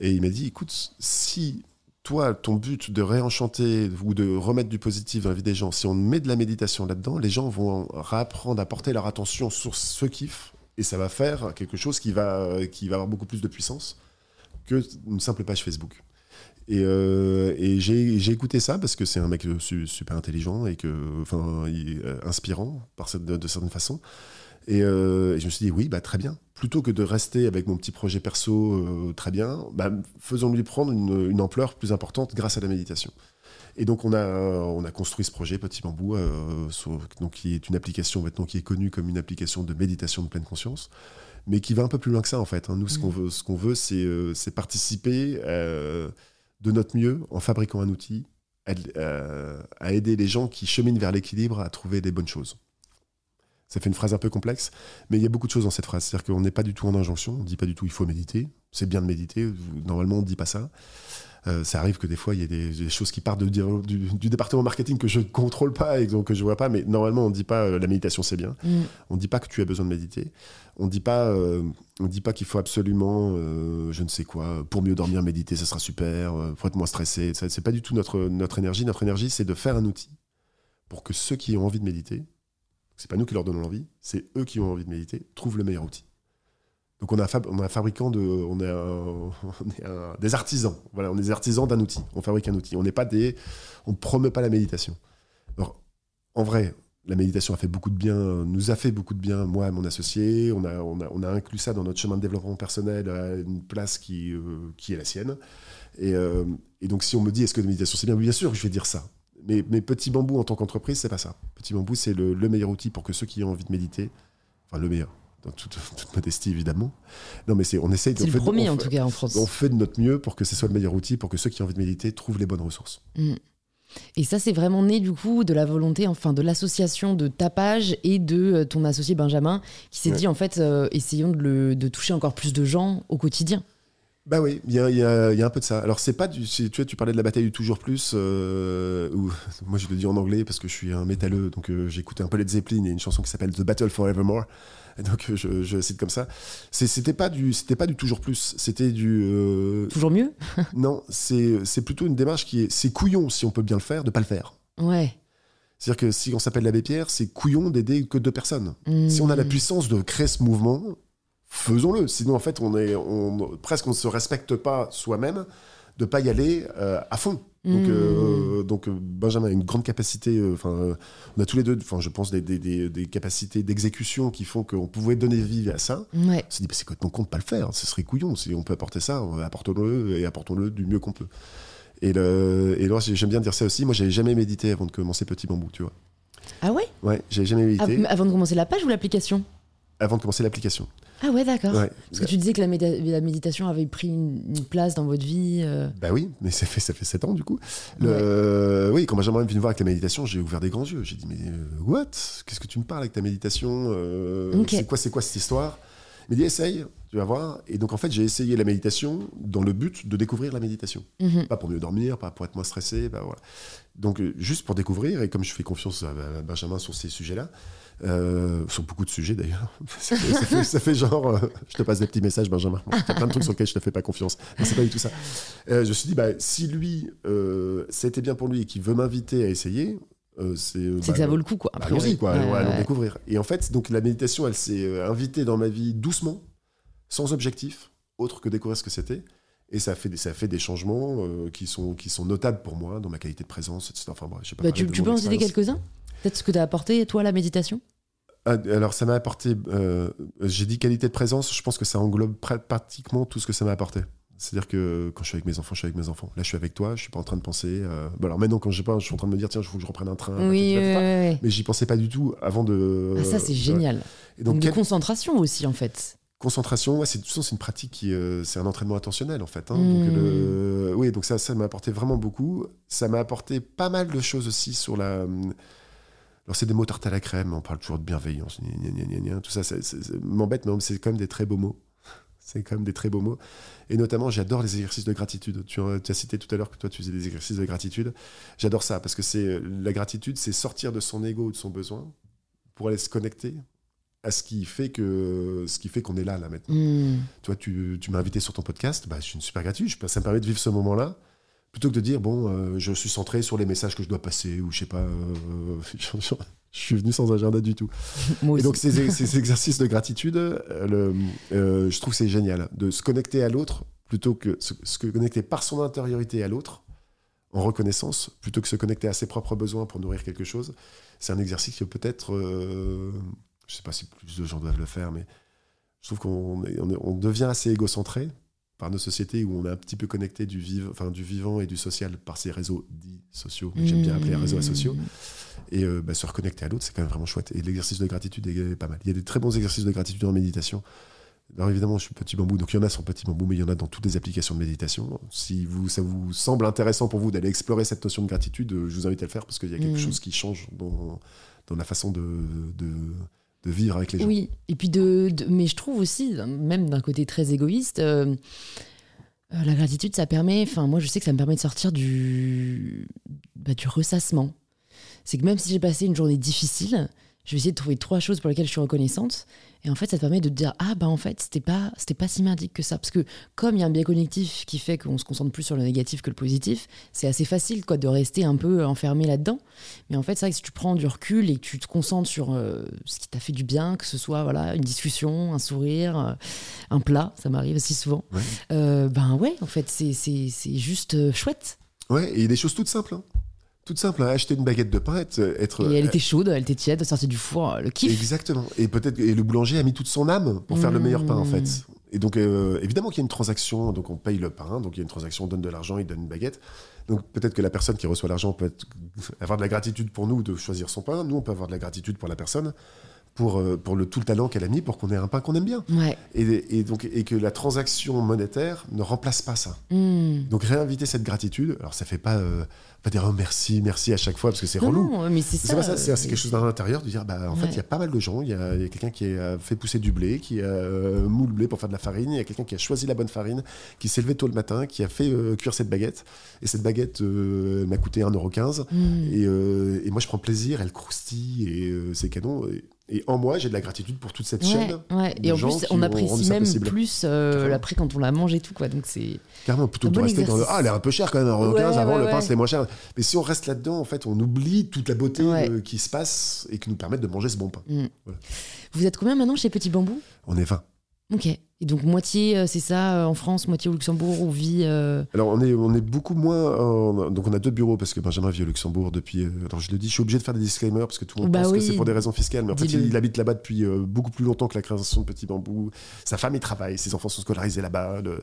Et il m'a dit, écoute, si toi, ton but de réenchanter ou de remettre du positif dans la vie des gens, si on met de la méditation là-dedans, les gens vont réapprendre à porter leur attention sur ce kiff et ça va faire quelque chose qui va, qui va avoir beaucoup plus de puissance qu'une simple page Facebook. Et, euh, et j'ai écouté ça parce que c'est un mec su- super intelligent et que, enfin, euh, inspirant par cette- de, de certaines façons. Et, euh, et je me suis dit, oui, bah, très bien. Plutôt que de rester avec mon petit projet perso, euh, très bien, bah, faisons-lui prendre une, une ampleur plus importante grâce à la méditation. Et donc, on a, on a construit ce projet Petit Bambou, euh, sur- donc, qui est une application maintenant qui est connue comme une application de méditation de pleine conscience, mais qui va un peu plus loin que ça, en fait. hein. Nous, ce qu'on veut, ce qu'on veut c'est euh, c'est participer euh, de notre mieux en fabriquant un outil à, euh, aider les gens qui cheminent vers l'équilibre à trouver des bonnes choses. Ça fait une phrase un peu complexe, mais il y a beaucoup de choses dans cette phrase. C'est-à-dire qu'on n'est pas du tout en injonction, on ne dit pas du tout il faut méditer. C'est bien de méditer, normalement on ne dit pas ça. Euh, ça arrive que des fois il y ait des, des choses qui partent de, du, du département marketing que je ne contrôle pas et donc que je vois pas, mais normalement on ne dit pas euh, la méditation c'est bien. Mm. On ne dit pas que tu as besoin de méditer. On ne dit pas, euh, on dit pas qu'il faut absolument, je ne sais quoi, pour mieux dormir, méditer, ça sera super, faut être moins stressé. Ça, C'est pas du tout notre, notre énergie. Notre énergie, c'est de faire un outil pour que ceux qui ont envie de méditer, c'est pas nous qui leur donnons l'envie, c'est eux qui ont envie de méditer, trouvent le meilleur outil. Donc on a, un fabricant de, on est, des artisans. Voilà, on est des artisans d'un outil. On fabrique un outil. On n'est pas des, on promeut pas la méditation. Alors, en vrai, la méditation a fait beaucoup de bien, nous a fait beaucoup de bien, moi et mon associé. On a, on a, inclus ça dans notre chemin de développement personnel à une place qui, euh, qui est la sienne. Et, euh, et donc, si on me dit est-ce que la méditation c'est bien, bien sûr je vais dire ça. Mais, mais Petit Bambou en tant qu'entreprise, c'est pas ça. Petit Bambou, c'est le, le meilleur outil pour que ceux qui ont envie de méditer, enfin le meilleur, dans toute, toute modestie évidemment. Non, mais c'est, on essaye. C'est le fait- premier on en fait- tout cas en France. On fait de notre mieux pour que ce soit le meilleur outil, pour que ceux qui ont envie de méditer trouvent les bonnes ressources. Et ça, c'est vraiment né du coup de la volonté, enfin de l'association de tapage et de euh, ton associé Benjamin, qui s'est Ouais. dit en fait, euh, essayons de, le- de toucher encore plus de gens au quotidien. Bah oui, il y a, y y un peu de ça. Alors c'est pas du, tu vois, tu parlais de la bataille du toujours plus. euh, où, moi je le dis en anglais parce que je suis un métalleux, donc euh, j'écoutais un peu Led Zeppelin et une chanson qui s'appelle The Battle Forevermore. Donc euh, je, je cite comme ça. C'était pas du, c'était pas du toujours plus. C'était du, euh, Toujours mieux non, c'est plutôt une démarche qui est, c'est couillon si on peut bien le faire, de pas le faire. Ouais. C'est-à-dire que si on s'appelle l'abbé Pierre, c'est couillon d'aider que deux personnes. Si on a la Mm. puissance de créer ce mouvement, faisons-le. Sinon, en fait, on est, on, presque on ne se respecte pas soi-même de pas y aller euh, à fond. Donc, Mm. euh, donc euh, Benjamin a une grande capacité. euh, Enfin, euh, on a tous les deux, enfin, je pense des, des- des- des capacités d'exécution qui font qu'on pouvait donner vie à ça. Ouais. On s'est dit, bah, c'est complètement con de pas le faire. Ce serait couillon. Si on peut apporter ça, apportons-le et apportons-le du mieux qu'on peut. Et, le, et là, j'aime bien dire ça aussi. Moi, j'avais jamais médité avant de commencer Petit Bambou, tu vois. Ah ouais? Ouais, j'avais jamais médité Avant de commencer la page ou l'application? Avant de commencer l'application. Ah ouais, d'accord. Ouais. Parce que tu disais que la, méditation avait pris une, une place dans votre vie. euh. Bah oui, mais ça fait, ça fait 7 ans du coup. Le- Oui, quand Benjamin venu me voir avec la méditation, j'ai ouvert des grands yeux. J'ai dit, mais euh, what? Qu'est-ce que tu me parles avec ta méditation Euh, Ok. C'est quoi, c'est quoi cette histoire? Il m'a dit, essaye, tu vas voir. Et donc en fait, j'ai essayé la méditation dans le but de découvrir la méditation. Mhm. Pas pour mieux dormir, pas pour être moins stressé, bah voilà. Donc euh, juste pour découvrir, et comme je fais confiance à, Benjamin sur ces sujets-là, euh, sur beaucoup de sujets d'ailleurs, ça, fait- ça fait, ça fait genre, euh, je te passe des petits messages Benjamin, il y a plein de trucs sur lesquels je te fais pas confiance, c'est pas du tout ça. Euh, je me suis dit, bah, si lui, été bien pour lui et qu'il veut m'inviter à essayer, c'est... C'est bah, que ça vaut le coup, quoi. bah. Allons-y, quoi, Ouais, allons, allons ouais. découvrir. Et en fait, donc la méditation, elle s'est invitée dans ma vie doucement, sans objectif, autre que découvrir ce que c'était. Et ça a fait des, ça fait des changements euh, qui, sont, qui sont notables pour moi, dans ma qualité de présence, etc. Enfin, bref, je sais pas Bah, tu, tu peux en citer quelques-uns? Peut-être ce que t'as apporté, toi, la méditation? Ah, Alors, ça m'a apporté. euh, J'ai dit qualité de présence, je pense que ça englobe pr- pratiquement tout ce que ça m'a apporté. C'est-à-dire que quand je suis avec mes enfants, je suis avec mes enfants. Là, je suis avec toi, je suis pas en train de penser. euh, bah, alors maintenant, quand je sais pas, je suis en train de me dire, tiens, il faut que je reprenne un train. Oui, patati ouais, ouais. Mais j'y pensais pas du tout avant de. Ah, ça, c'est euh, génial. Et Donc, donc, de quel- concentration aussi, en fait. Concentration, ouais, c'est c'est une pratique qui, euh, c'est un entraînement attentionnel en fait. hein. Mm. Donc le, oui, donc ça, ça m'a apporté vraiment beaucoup. Ça m'a apporté pas mal de choses aussi sur la. Alors c'est des mots tarte à la crème, on parle toujours de bienveillance, gna, gna, gna, tout ça, m'embête, mais c'est quand même des très beaux mots. C'est quand même des très beaux mots. Et notamment, j'adore les exercices de gratitude. Tu, as- tu as cité tout à l'heure que toi, tu faisais des exercices de gratitude. J'adore ça parce que c'est la gratitude, c'est sortir de son ego ou de son besoin pour aller se connecter à ce qui fait que ce qui fait qu'on est là là maintenant. Toi, tu, tu m'as invité sur ton podcast, bah, je suis une super gratitude. Ça me permet de vivre ce moment-là, plutôt que de dire bon, euh, je suis centré sur les messages que je dois passer ou je sais pas. euh, je, suis venu sans agenda du tout. Moi Et donc ces, ces exercices de gratitude, euh, le- euh, je trouve que c'est génial de se connecter à l'autre plutôt que se, se connecter par son intériorité à l'autre, en reconnaissance, plutôt que se connecter à ses propres besoins pour nourrir quelque chose, c'est un exercice que peut-être, je sais pas si plus de gens doivent le faire, mais je trouve qu'on on devient assez égocentré par nos sociétés où on est un petit peu connecté du, vive- enfin, du vivant et du social par ces réseaux dits sociaux, que j'aime bien appeler réseaux sociaux. Et euh, bah, se reconnecter à l'autre, c'est quand même vraiment chouette. Et l'exercice de gratitude est pas mal. Il y a des très bons exercices de gratitude en méditation. Alors évidemment, je suis petit bambou, donc il y en a sur petit bambou, mais il y en a dans toutes les applications de méditation. Si vous, ça vous semble intéressant pour vous d'aller explorer cette notion de gratitude, euh, je vous invite à le faire parce qu'il y a quelque Mhm. chose qui change dans, dans la façon de, de, de vivre avec les gens. Oui, et puis de, de- mais je trouve aussi, même d'un côté très égoïste, euh, euh, la gratitude, ça permet, enfin moi je sais que ça me permet de sortir du, bah, du ressassement. C'est que même si j'ai passé une journée difficile, je vais essayer de trouver trois choses pour lesquelles je suis reconnaissante. Et en fait, ça te permet de te dire ah bah en fait c'était pas c'était pas si merdique que ça parce que comme il y a un biais cognitif qui fait qu'on se concentre plus sur le négatif que le positif, c'est assez facile quoi de rester un peu enfermé là-dedans. Mais en fait, c'est vrai que si tu prends du recul et que tu te concentres sur euh, ce qui t'a fait du bien, que ce soit voilà une discussion, un sourire, euh, un plat, ça m'arrive aussi souvent. Ouais. Euh, ben ouais, en fait, c'est c'est juste chouette. Ouais, et des choses toutes simples. hein. Toutes simples. hein. Acheter une baguette de pain, être. être- Et elle était chaude, elle était tiède, sortie du four, euh, le kiff. Exactement. Et peut-être et le boulanger a mis toute son âme pour faire le meilleur pain en Mmh. fait. Et donc euh, évidemment qu'il y a une transaction, donc on paye le pain, donc il y a une transaction, on donne de l'argent, il donne une baguette. Donc peut-être que la personne qui reçoit l'argent peut être- avoir de la gratitude pour nous de choisir son pain. Nous on peut avoir de la gratitude pour la personne pour euh, pour le tout le talent qu'elle a mis pour qu'on ait un pain qu'on aime bien. Ouais. Et, et donc et que la transaction monétaire ne remplace pas ça. Mmh. Donc réinviter cette gratitude. Alors ça fait pas euh, pas dire oh, merci merci à chaque fois parce que c'est relou. non, mais c'est ça. ça, c'est quelque chose dans l'intérieur de dire bah en fait il y a pas mal de gens, il y a, y a quelqu'un qui a fait pousser du blé, qui a euh, moulu le blé pour faire de la farine, il y a quelqu'un qui a choisi la bonne farine, qui s'est levé tôt le matin, qui a fait euh, cuire cette baguette et cette baguette m'a coûté 1,15€ mmh. et, et moi je prends plaisir, elle croustille et c'est canon et, et en moi j'ai de la gratitude pour toute cette Ouais, chaîne. ouais. Et en plus, on apprécie même plus euh, l'après quand on la mange et tout, quoi. Donc c'est. Carrément, plutôt que de bon rester dans le exercice. Ah, elle est un peu chère quand même, 1,15€, Ouais, avant le pain c'était moins cher. Mais si on reste là-dedans, en fait, on oublie toute la beauté euh, qui se passe et qui nous permettent de manger ce bon pain. Vous êtes combien maintenant chez Petit Bambou? On est 20. Ok. Et donc moitié, euh, c'est ça, euh, en France, moitié au Luxembourg, ou vit. euh, Alors, on est, on est beaucoup moins. en- Donc, on a deux bureaux parce que Benjamin vit au Luxembourg depuis. Alors, je le dis, je suis obligé de faire des disclaimers parce que tout le monde Bah pense oui. que c'est pour des raisons fiscales. Mais en fait, il habite là-bas depuis beaucoup plus longtemps que la création de Petit Bambou. Sa femme y travaille, ses enfants sont scolarisés là-bas. de-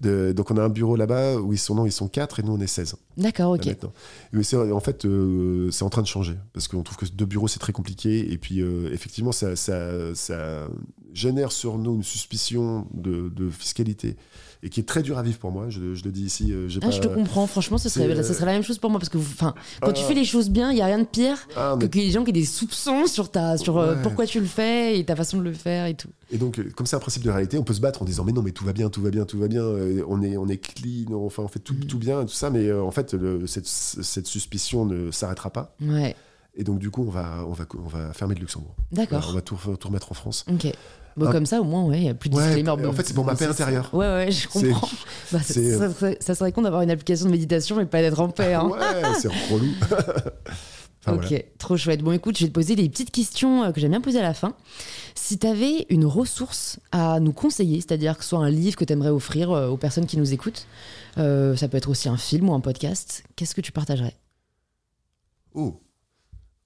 de- Donc, on a un bureau là-bas où ils sont, non, ils sont 4 et nous, on est 16. D'accord, ok. maintenant. Mais c'est, en fait, euh, c'est en train de changer parce qu'on trouve que deux bureaux, c'est très compliqué. Et puis, euh, effectivement, ça, ça, ça génère sur nous une suspicion de, de fiscalité et qui est très dur à vivre pour moi. Je, je le dis ici. euh, Ah, pas... je te comprends, franchement, ce serait, ce serait la même chose pour moi parce que enfin, quand tu Ah. fais les choses bien, il y a rien de pire Ah, que mais- des gens qui aient des soupçons sur ta, sur euh, Ouais. pourquoi tu le fais et ta façon de le faire et tout. Et donc, comme c'est un principe de réalité, on peut se battre en disant mais non, mais tout va bien, tout va bien, tout va bien. euh, on est, on est clean, enfin on fait tout, Mhm. tout bien, tout ça. Mais en fait, le- cette, cette suspicion ne s'arrêtera pas. Ouais, Et donc, du coup, on va, on va, on va fermer le Luxembourg. d'accord. on va tout, tout remettre en France. Ok. Bon, Ah. comme ça, au moins, ouais, il n'y a plus de Ouais, en fait, c'est pour ma paix intérieure. Ouais, ouais, je comprends. Bah, ça, serait, ça serait con d'avoir une application de méditation et pas d'être en paix. hein. Ouais, c'est relou. Enfin, ok, voilà. trop chouette. Bon, écoute, je vais te poser des petites questions euh, que j'aime bien poser à la fin. Si tu avais une ressource à nous conseiller, c'est-à-dire que ce soit un livre que tu aimerais offrir euh, aux personnes qui nous écoutent, euh, ça peut être aussi un film ou un podcast, qu'est-ce que tu partagerais? Oh,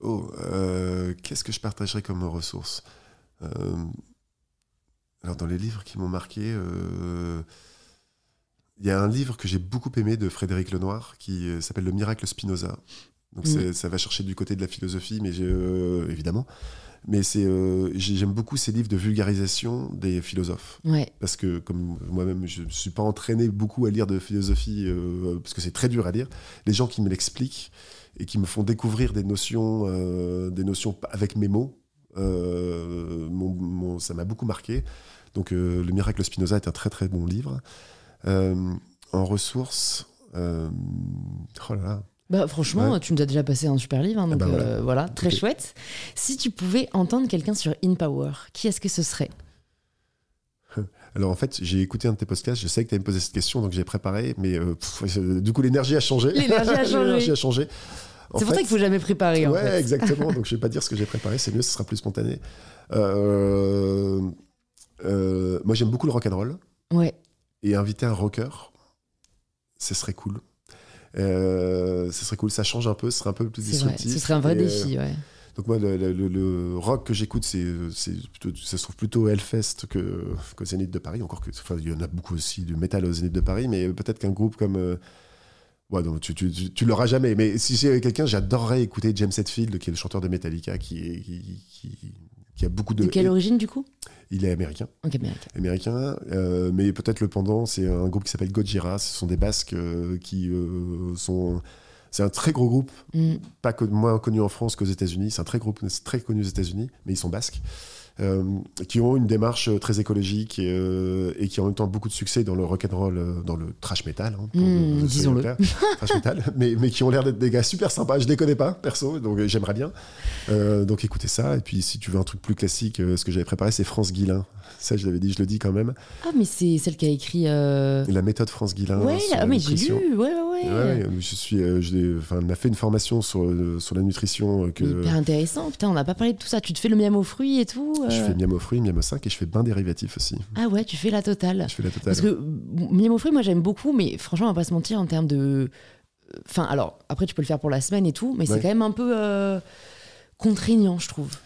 oh euh, qu'est-ce que je partagerais comme ressource? Euh, Alors, dans les livres qui m'ont marqué, euh, il y a un livre que j'ai beaucoup aimé de Frédéric Lenoir qui euh, s'appelle Le miracle Spinoza. Donc, Mm. ça va chercher du côté de la philosophie, mais euh, évidemment. Mais c'est, euh, j'aime beaucoup ces livres de vulgarisation des philosophes. Ouais, parce que comme moi-même je ne suis pas entraîné beaucoup à lire de philosophie parce que c'est très dur à lire les gens qui me l'expliquent et qui me font découvrir des notions des notions avec mes mots euh, mon- mon- ça m'a beaucoup marqué donc euh, le miracle Spinoza est un très très bon livre Euh, en ressources euh, oh là là bah, franchement, Ouais. tu nous as déjà passé un super livre, hein, donc bah euh, voilà. très chouette. Si tu pouvais entendre quelqu'un sur In Power, qui est-ce que ce serait? Alors en fait j'ai écouté un de tes podcasts je sais que tu allais me poser cette question donc j'ai préparé mais euh, pff, du coup l'énergie a changé L'énergie a changé. C'est pour ça qu'il faut jamais préparer. en ouais, fait. exactement. Donc, je vais pas dire ce que j'ai préparé. C'est mieux, ce sera plus spontané. Euh, euh, moi, j'aime beaucoup le rock and roll. Ouais. et inviter un rocker, ce serait cool. Euh, ce serait cool, ça change un peu, ce serait un peu plus disruptif. ce serait un vrai Et, euh, défi, ouais. donc moi, le, le- le- le rock que j'écoute, c'est, ça se trouve plutôt Hellfest que, qu'au Zénith de Paris. Encore que, enfin, il y en a beaucoup aussi du métal au Zénith de Paris, mais peut-être qu'un groupe comme, euh, ouais, non, tu, tu, tu, tu l'auras jamais. Mais si j'ai quelqu'un, j'adorerais écouter James Hetfield, qui est le chanteur de Metallica, qui, est- qui, qui, qui a beaucoup de. De quelle origine, du coup? Il est américain, Ok, américain. américain, euh, mais peut-être le pendant, c'est un groupe qui s'appelle Gojira. Ce sont des Basques euh, qui euh, sont. C'est un très gros groupe Mm. pas moins connu en France qu'aux États-Unis. C'est un très groupe c'est très connu aux États-Unis, mais ils sont basques. Euh, qui ont une démarche euh, très écologique et, euh, et qui ont en même temps beaucoup de succès dans le rock and roll, dans le trash metal, hein, Mm, disons-le. soyons clairs. trash metal, mais, mais qui ont l'air d'être des gars super sympas. Je les connais pas perso, donc j'aimerais bien. Donc écoutez ça. Et puis si tu veux un truc plus classique, ce que j'avais préparé, c'est France Guilin. Ça, je l'avais dit, je le dis quand même. Ah, mais c'est celle qui a écrit. euh, La méthode France Guilin. Ouais, ah, mais j'ai lu, ouais, ouais, ouais. Je suis, euh, je enfin, elle m'a fait une formation sur, euh, sur la nutrition que Hyper intéressant, putain, on n'a pas parlé de tout ça. Tu te fais le miam aux fruits et tout euh. je fais miam aux fruits, miam aux 5 et je fais bain dérivatif aussi. Ah ouais, tu fais la totale. Je fais la totale. Parce que miam aux fruits, moi j'aime beaucoup, mais franchement, on va pas se mentir en termes de. Enfin, alors, après, tu peux le faire pour la semaine et tout, mais c'est quand même un peu contraignant, je trouve.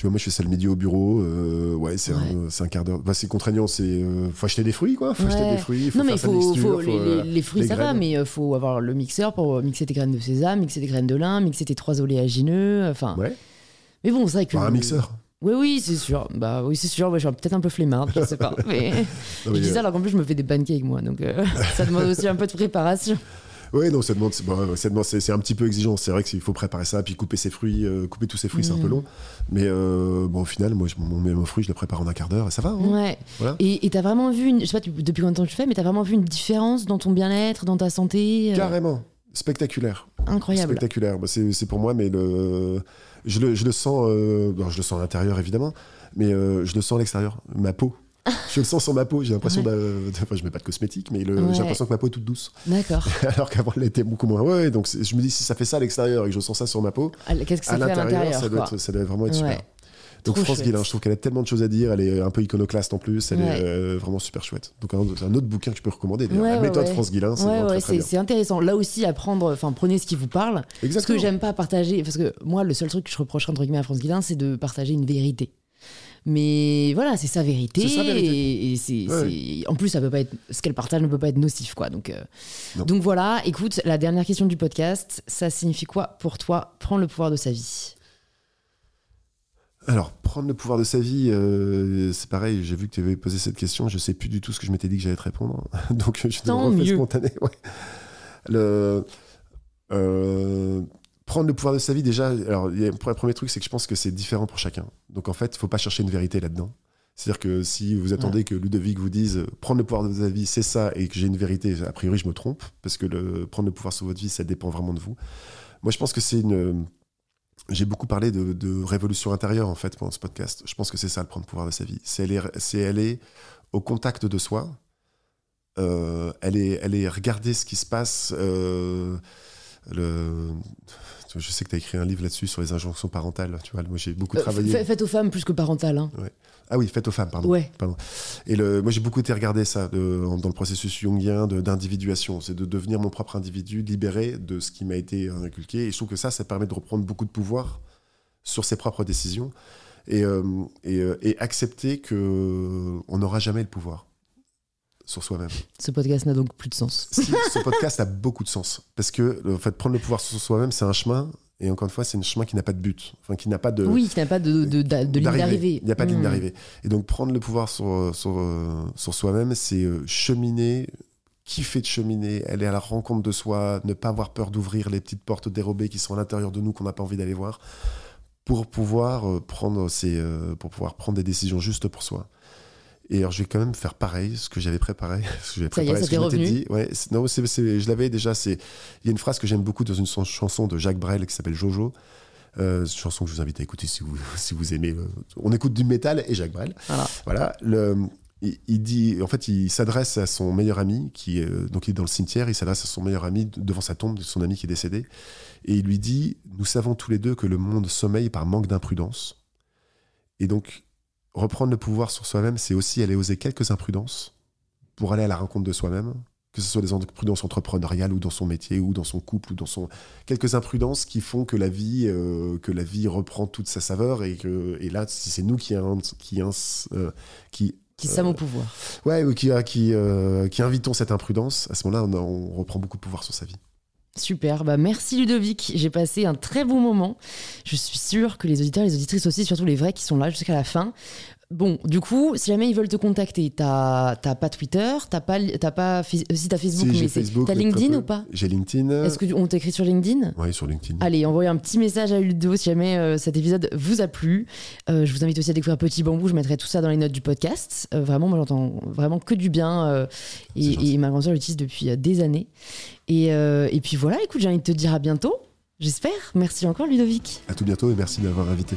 Tu vois, moi je fais ça le midi au bureau. euh, ouais, c'est Ouais. un, un quart d'heure. Bah, c'est contraignant, c'est. euh, faut acheter des fruits, quoi. Faut acheter Ouais. des fruits. Faut non, mais faire faut, mixture, faut- les, euh, les- les fruits, les ça va, graines. mais il faut avoir le mixeur pour mixer tes graines de sésame, mixer tes graines de lin, mixer tes trois oléagineux. Enfin, Ouais, mais bon, c'est vrai que. par un mixeur. Oui, oui, c'est sûr. Bah oui, c'est sûr. Ouais, je suis peut-être un peu flemmarde, je sais pas. Mais je dis ça euh, alors qu'en plus, je me fais des pancakes, moi. Donc, euh, ça demande aussi un peu de préparation. Ouais, non, ça demande, c'est bon, un petit peu exigeant. C'est vrai qu'il faut préparer ça, puis couper ses fruits, euh, couper tous ses fruits, c'est un peu Mm. long. Mais euh, bon, au final, moi, je, mon, mon fruit, je le prépare en un quart d'heure et ça va. hein. Ouais. Voilà. Et t'as vraiment vu, une, je sais pas depuis combien de temps tu fais, mais t'as vraiment vu une différence dans ton bien-être, dans ta santé euh, Carrément, spectaculaire. Incroyable. Spectaculaire. Bah, c'est pour moi, mais le, je, le, je le sens. bon, je le sens à l'intérieur, évidemment, mais je le sens à l'extérieur. Ma peau. Je le sens sur ma peau. J'ai l'impression. Ouais. Enfin, je mets pas de cosmétique, mais Ouais. j'ai l'impression que ma peau est toute douce. D'accord. Alors qu'avant, elle était beaucoup moins. Ouais, donc je me dis, si ça fait ça à l'extérieur et que je sens ça sur ma peau, Ah, Qu'est-ce que ça à l'intérieur, ça, doit être- ça doit vraiment être Ouais. super. Donc Trop France chouette. Guilin, je trouve qu'elle a tellement de choses à dire. Elle est un peu iconoclaste en plus. Elle Ouais. est euh, vraiment super chouette. Donc un, un autre bouquin que je peux recommander. Ouais, La ouais, méthode. France Guilin, c'est intéressant. Là aussi, à prendre, enfin, prenez ce qui vous parle. Parce que Exactement. j'aime pas partager, parce que moi, le seul truc que je reprocherais entre guillemets à France Guilin, c'est de partager une vérité. Mais voilà, c'est sa vérité. C'est sa vérité. Et, et c'est, Ouais. en plus, ça peut pas être, ce qu'elle partage ne peut pas être nocif, quoi. Donc, euh, donc voilà. Écoute, la dernière question du podcast, ça signifie quoi pour toi prendre le pouvoir de sa vie? Alors, prendre le pouvoir de sa vie, euh, c'est pareil, j'ai vu que tu avais posé cette question, je sais plus du tout ce que je m'étais dit que j'allais te répondre. Donc, je te refais spontané. ouais. Le, euh, prendre le pouvoir de sa vie, déjà, alors, le premier truc, c'est que je pense que c'est différent pour chacun. Donc, en fait, il faut pas chercher une vérité là-dedans. C'est-à-dire que si vous attendez que Ludovic vous dise euh, prendre le pouvoir de sa vie, c'est ça, et que j'ai une vérité, a priori, je me trompe, parce que le, prendre le pouvoir sur votre vie, ça dépend vraiment de vous. Moi, je pense que c'est une. J'ai beaucoup parlé de, de révolution intérieure, en fait, pendant ce podcast. Je pense que c'est ça, le prendre le pouvoir de sa vie. C'est aller, c'est aller au contact de soi. Euh, elle, est, elle est regarder ce qui se passe. euh, le... Je sais que tu as écrit un livre là-dessus sur les injonctions parentales. Tu vois, moi, j'ai beaucoup Euh, travaillé. fa- Faites aux femmes plus que parentales. Hein. Ah oui, faites aux femmes, pardon. Ouais. Et le, moi, j'ai beaucoup été regarder ça de- dans le processus jungien d'individuation. C'est de devenir mon propre individu, libéré de ce qui m'a été inculqué. Et je trouve que ça, ça permet de reprendre beaucoup de pouvoir sur ses propres décisions et, euh, et, euh, et accepter que on n'aura jamais le pouvoir sur soi-même. Ce podcast n'a donc plus de sens. Si, ce podcast a beaucoup de sens parce que en fait, prendre le pouvoir sur soi-même, c'est un chemin. Et encore une fois, c'est un chemin qui n'a pas de but, enfin qui n'a pas de, oui, qui n'a pas de, de, de- de ligne d'arrivée. il n'y a pas de ligne Hmm. d'arrivée. Et donc prendre le pouvoir sur, sur, euh, sur soi-même, c'est euh, cheminer, kiffer de cheminer, aller à la rencontre de soi, ne pas avoir peur d'ouvrir les petites portes dérobées qui sont à l'intérieur de nous qu'on n'a pas envie d'aller voir, pour pouvoir, euh, prendre ces, pour pouvoir prendre des décisions justes pour soi. Et alors, je vais quand même faire pareil, ce que j'avais préparé. Ce que j'avais Ça y est, préparé, ça ce que je m'étais dit. Ouais, non, je l'avais déjà. c'est- Il y a une phrase que j'aime beaucoup dans une son- chanson de Jacques Brel qui s'appelle Jojo. Euh, chanson que je vous invite à écouter si vous, si vous aimez. On écoute du métal et Jacques Brel. Voilà. Voilà. Le, il, il dit, en fait, il s'adresse à son meilleur ami qui, est, euh, donc il est dans le cimetière. Il s'adresse à son meilleur ami de- devant sa tombe de son ami qui est décédé, et il lui dit Nous savons tous les deux que le monde sommeille par manque d'imprudence. Et donc, reprendre le pouvoir sur soi-même, c'est aussi aller oser quelques imprudences pour aller à la rencontre de soi-même, que ce soit des imprudences entrepreneuriales ou dans son métier ou dans son couple ou dans son quelques imprudences qui font que la vie euh, que la vie reprend toute sa saveur et que et là si c'est nous qui qui euh, qui qui sommes au pouvoir. Ouais, qui qui qui invitons cette imprudence, à ce moment-là on, on reprend beaucoup de pouvoir sur sa vie. Super, bah merci Ludovic, j'ai passé un très bon moment. Je suis sûre que les auditeurs et les auditrices aussi, surtout les vrais qui sont là jusqu'à la fin, Bon, du coup, si jamais ils veulent te contacter, t'as pas Twitter, t'as pas, as pas, si t'as Facebook, mais Facebook, t'as LinkedIn ou pas J'ai LinkedIn. Est-ce qu'on t'écrit sur LinkedIn? Oui, sur LinkedIn. Allez, envoyez un petit message à Ludo si jamais euh, cet épisode vous a plu. Euh, je vous invite aussi à découvrir Petit Bambou. Je mettrai tout ça dans les notes du podcast. Euh, vraiment, moi, j'entends vraiment que du bien et, et, ma grand-sœur l'utilise depuis des années. Et, et puis voilà, écoute, j'ai envie de te dire à bientôt. J'espère. Merci encore, Ludovic. À tout bientôt et merci d'avoir invité.